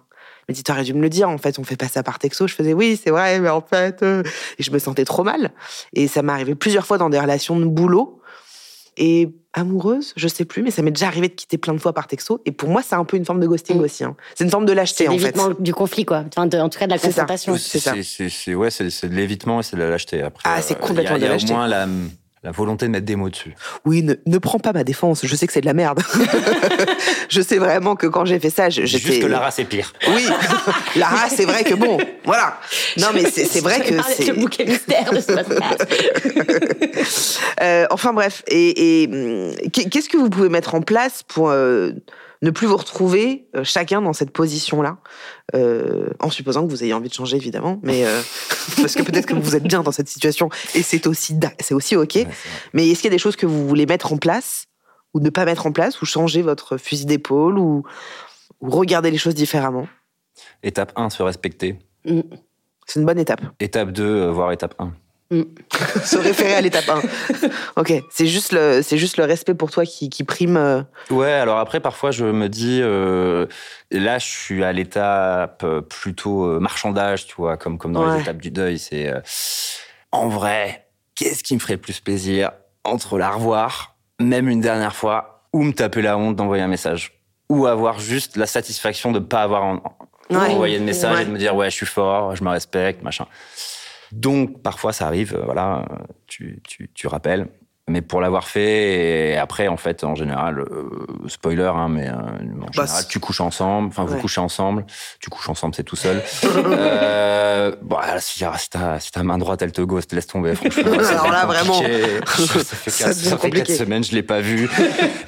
Dit t'aurais dû me le dire. En fait, on fait pas ça par texto. Je faisais oui, c'est vrai, mais en fait, euh, et je me sentais trop mal. Et ça m'est arrivé plusieurs fois dans des relations de boulot Et amoureuse, je sais plus, mais ça m'est déjà arrivé de quitter plein de fois par texto. Et pour moi, c'est un peu une forme de ghosting Mm. aussi. hein. C'est une forme de lâcheté, en fait. L'évitement du conflit, quoi. Enfin, de- en tout cas, de la confrontation. C'est ça. C'est c'est- ouais, de l'évitement et c'est de la lâcheté. Après, Ah, c'est euh, complètement y a- de la lâcheté. au moins la, la volonté de mettre des mots dessus. Oui, ne, ne prends pas ma défense. Je sais que c'est de la merde. <laughs> je sais vraiment que quand j'ai fait ça, je- Juste j'étais. que Lara, c'est pire. Oui, <laughs> Lara, c'est vrai que bon, voilà. Non, mais c'est vrai que c'est. Le bouquet mystère de ce. <laughs> Euh, enfin bref, et, et, hum, qu'est- qu'est-ce que vous pouvez mettre en place pour euh, ne plus vous retrouver euh, chacun dans cette position-là, euh, en supposant que vous ayez envie de changer évidemment, mais euh, <laughs> parce que peut-être que vous êtes bien dans cette situation et c'est aussi c'est aussi ok. Ouais. Mais est-ce qu'il y a des choses que vous voulez mettre en place ou ne pas mettre en place ou changer votre fusil d'épaule ou, ou regarder les choses différemment? Étape 1, se respecter. Mm. C'est une bonne étape. Étape 2, euh, voire étape 1. <laughs> Se référer à l'étape 1. ok, c'est juste le c'est juste le respect pour toi qui, qui prime. euh, Ouais, alors après, parfois, je me dis, euh, là, je suis à l'étape euh, plutôt euh, marchandage, tu vois, comme, comme dans Ouais. les étapes du deuil. C'est euh, en vrai, qu'est-ce qui me ferait plus plaisir entre la revoir, même une dernière fois, ou me taper la honte d'envoyer un message, ou avoir juste la satisfaction de pas avoir en- Ouais. envoyé de message Ouais. et de me dire, ouais, je suis fort, je me respecte, machin. Donc, parfois, ça arrive, euh, voilà, tu, tu, tu rappelles. Mais pour l'avoir fait, et après, en fait, en général, euh, spoiler, hein, mais euh, en Bah, général, tu couches ensemble, enfin, vous couchez ensemble, tu couches ensemble, c'est tout seul. euh, bon, alors, si, si ta si ta main droite, elle te ghost, laisse tomber, franchement. <laughs> Alors là, vraiment, ça fait <laughs> ça fait semaines, je l'ai pas vu.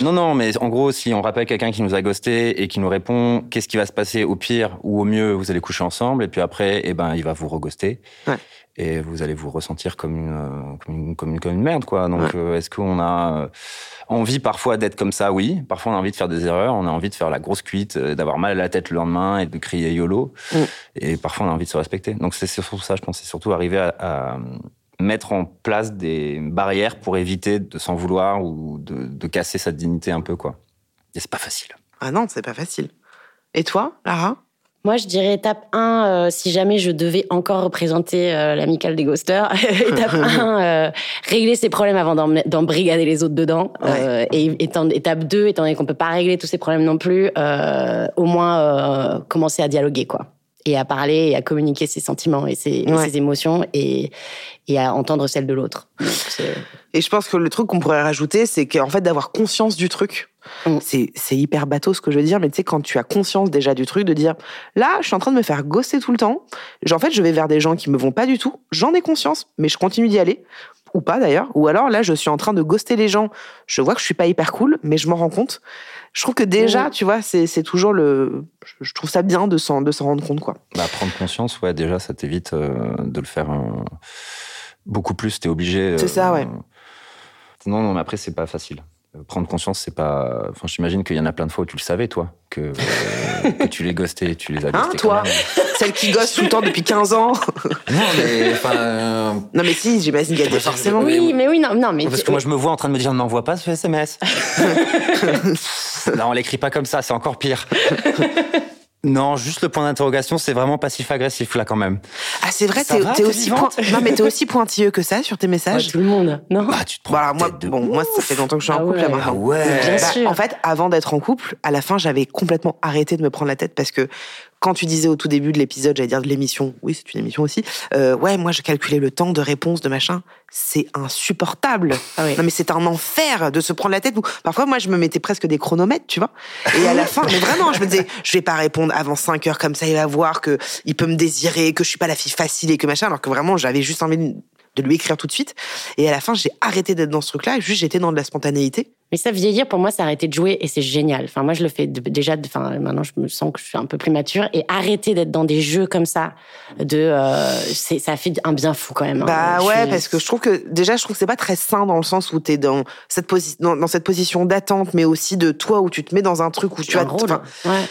non, non, mais en gros, si on rappelle quelqu'un qui nous a ghosté et qui nous répond, qu'est-ce qui va se passer au pire ou au mieux, vous allez coucher ensemble, et puis après, eh ben, il va vous reghoster. Ouais. Et vous allez vous ressentir comme une, euh, comme une, comme une, comme une merde, quoi. Donc, euh, est-ce qu'on a euh, envie parfois d'être comme ça? Oui. Parfois, on a envie de faire des erreurs. On a envie de faire la grosse cuite, d'avoir mal à la tête le lendemain et de crier YOLO. Mm. Et parfois, on a envie de se respecter. Donc, c'est surtout ça, je pense. C'est surtout arriver à, à mettre en place des barrières pour éviter de s'en vouloir ou de, de casser sa dignité un peu, quoi. Et c'est pas facile. Ah non, c'est pas facile. Et toi, Lara? Moi, je dirais étape 1, euh, si jamais je devais encore représenter euh, l'amicale des ghosters. <laughs> étape 1, <laughs> euh, régler ses problèmes avant d'embrigader les autres dedans. Euh, et étant- étape 2, étant donné qu'on peut pas régler tous ces problèmes non plus, euh, au moins euh, commencer à dialoguer, quoi. Et à parler et à communiquer ses sentiments et ses, et Ouais. ses émotions et, et à entendre celles de l'autre. Et je pense que le truc qu'on pourrait rajouter, c'est qu'en fait, d'avoir conscience du truc. Mm. C'est, hyper bateau ce que je veux dire, mais tu sais, quand tu as conscience déjà du truc, de dire là, je suis en train de me faire gosser tout le temps. En fait, je vais vers des gens qui me vont pas du tout. J'en ai conscience, mais je continue d'y aller. Ou pas d'ailleurs. Ou alors là, je suis en train de ghoster les gens. Je vois que je suis pas hyper cool, mais je m'en rends compte. Je trouve que déjà, Mm. tu vois, c'est, toujours le. je- trouve ça bien de s'en, de s'en rendre compte, quoi. Bah, prendre conscience, ouais, déjà, ça t'évite euh, de le faire euh, beaucoup plus. T'es obligé. C'est ça, ouais. Non, non, mais après, c'est pas facile. Euh, Prendre conscience, c'est pas. Enfin, j'imagine qu'il y en a plein de fois où tu le savais, toi, que, euh, <laughs> que tu les ghostais, tu les as Hein, toi. <laughs> Celle qui gosse tout le temps depuis 15 ans. <laughs> Non, mais enfin. euh, non, mais si, j'imagine qu'il y a des forcément. Oui, mais oui, non, non, mais Parce que moi, je me vois en train de me dire, ne m'envoie pas ce SMS. Là, on l'écrit pas comme ça, c'est encore pire. Non, juste le point d'interrogation, c'est vraiment passif-agressif, là, quand même. Ah, c'est vrai, t'es, aussi vivante point- non, mais t'es aussi pointilleux que ça sur tes Ouais, messages. tout le monde, non Bah, tu te prends Voilà, moi, de bon, moi, ça fait longtemps que je suis en Ah couple ouais. maintenant. Ah ouais. Bien Bah, sûr. en fait, avant d'être en couple, à la fin, j'avais complètement arrêté de me prendre la tête parce que quand tu disais au tout début de l'épisode, j'allais dire de l'émission, oui, c'est une émission aussi, euh, ouais, moi, je calculais le temps de réponse de machin. C'est insupportable. Ah oui. Non, mais c'est un enfer de se prendre la tête. Parfois, moi, je me mettais presque des chronomètres, tu vois. Et à la fin, mais vraiment, je me disais, je vais pas répondre avant 5 heures comme ça, il va voir que il peut me désirer, que je suis pas la fille facile et que machin, alors que vraiment, j'avais juste envie de- lui écrire tout de suite. Et à la fin, j'ai arrêté d'être dans ce truc-là, juste j'étais dans de la spontanéité. Mais ça, vieillir, pour moi, c'est arrêter de jouer et c'est génial. Enfin, moi, je le fais de- déjà. de- Enfin, maintenant, je me sens que je suis un peu plus mature et arrêter d'être dans des jeux comme ça, de, euh, c'est, ça fait un bien fou quand même. hein. Bah Je ouais, suis- parce que je trouve que déjà, je trouve que c'est pas très sain dans le sens où t'es dans cette posi- dans, dans cette position d'attente, mais aussi de toi où tu te mets dans un truc où tu as. rôle. enfin, Ouais.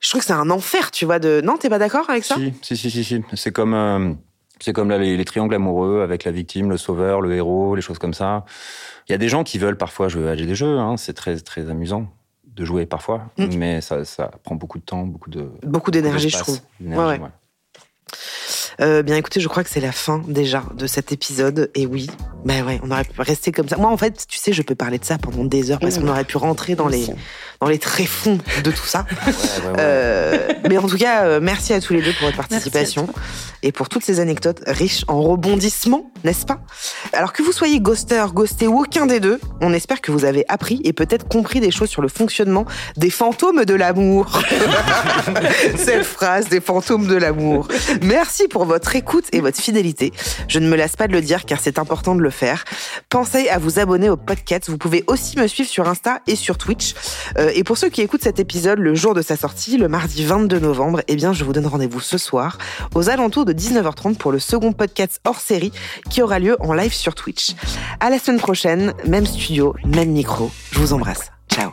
je trouve que c'est un enfer, tu vois. De non, t'es pas d'accord avec ça? Si, si, si, si, si. C'est comme, euh, c'est comme là, les, les triangles amoureux avec la victime, le sauveur, le héros, les choses comme ça. Il y a des gens qui veulent parfois jouer à des jeux, hein, c'est très, très amusant de jouer parfois, Mm. mais ça, ça prend beaucoup de temps, beaucoup de. Beaucoup d'énergie, je trouve. d'énergie, Ouais, ouais. Euh, bien écoutez, je crois que c'est la fin déjà de cet épisode. Et oui, ben ouais, on aurait pu rester comme ça. Moi, en fait, tu sais, je peux parler de ça pendant des heures parce qu'on aurait pu rentrer dans les, dans les tréfonds de tout ça. <laughs> Euh, mais en tout cas, euh, merci à tous les deux pour votre participation et pour toutes ces anecdotes riches en rebondissements, n'est-ce pas? Alors que vous soyez ghoster, ghosté ou aucun des deux, on espère que vous avez appris et peut-être compris des choses sur le fonctionnement des fantômes de l'amour. <laughs> <laughs> Cette phrase des fantômes de l'amour. Merci pour votre écoute et votre fidélité. Je ne me lasse pas de le dire car c'est important de le faire. Pensez à vous abonner au podcast. Vous pouvez aussi me suivre sur Insta et sur Twitch. Euh, et pour ceux qui écoutent cet épisode le jour de sa sortie, le mardi 22 novembre, eh bien, je vous donne rendez-vous ce soir aux alentours de 19h30 pour le second podcast hors série qui aura lieu en live sur Twitch. À la semaine prochaine, même studio, même micro. Je vous embrasse. Ciao.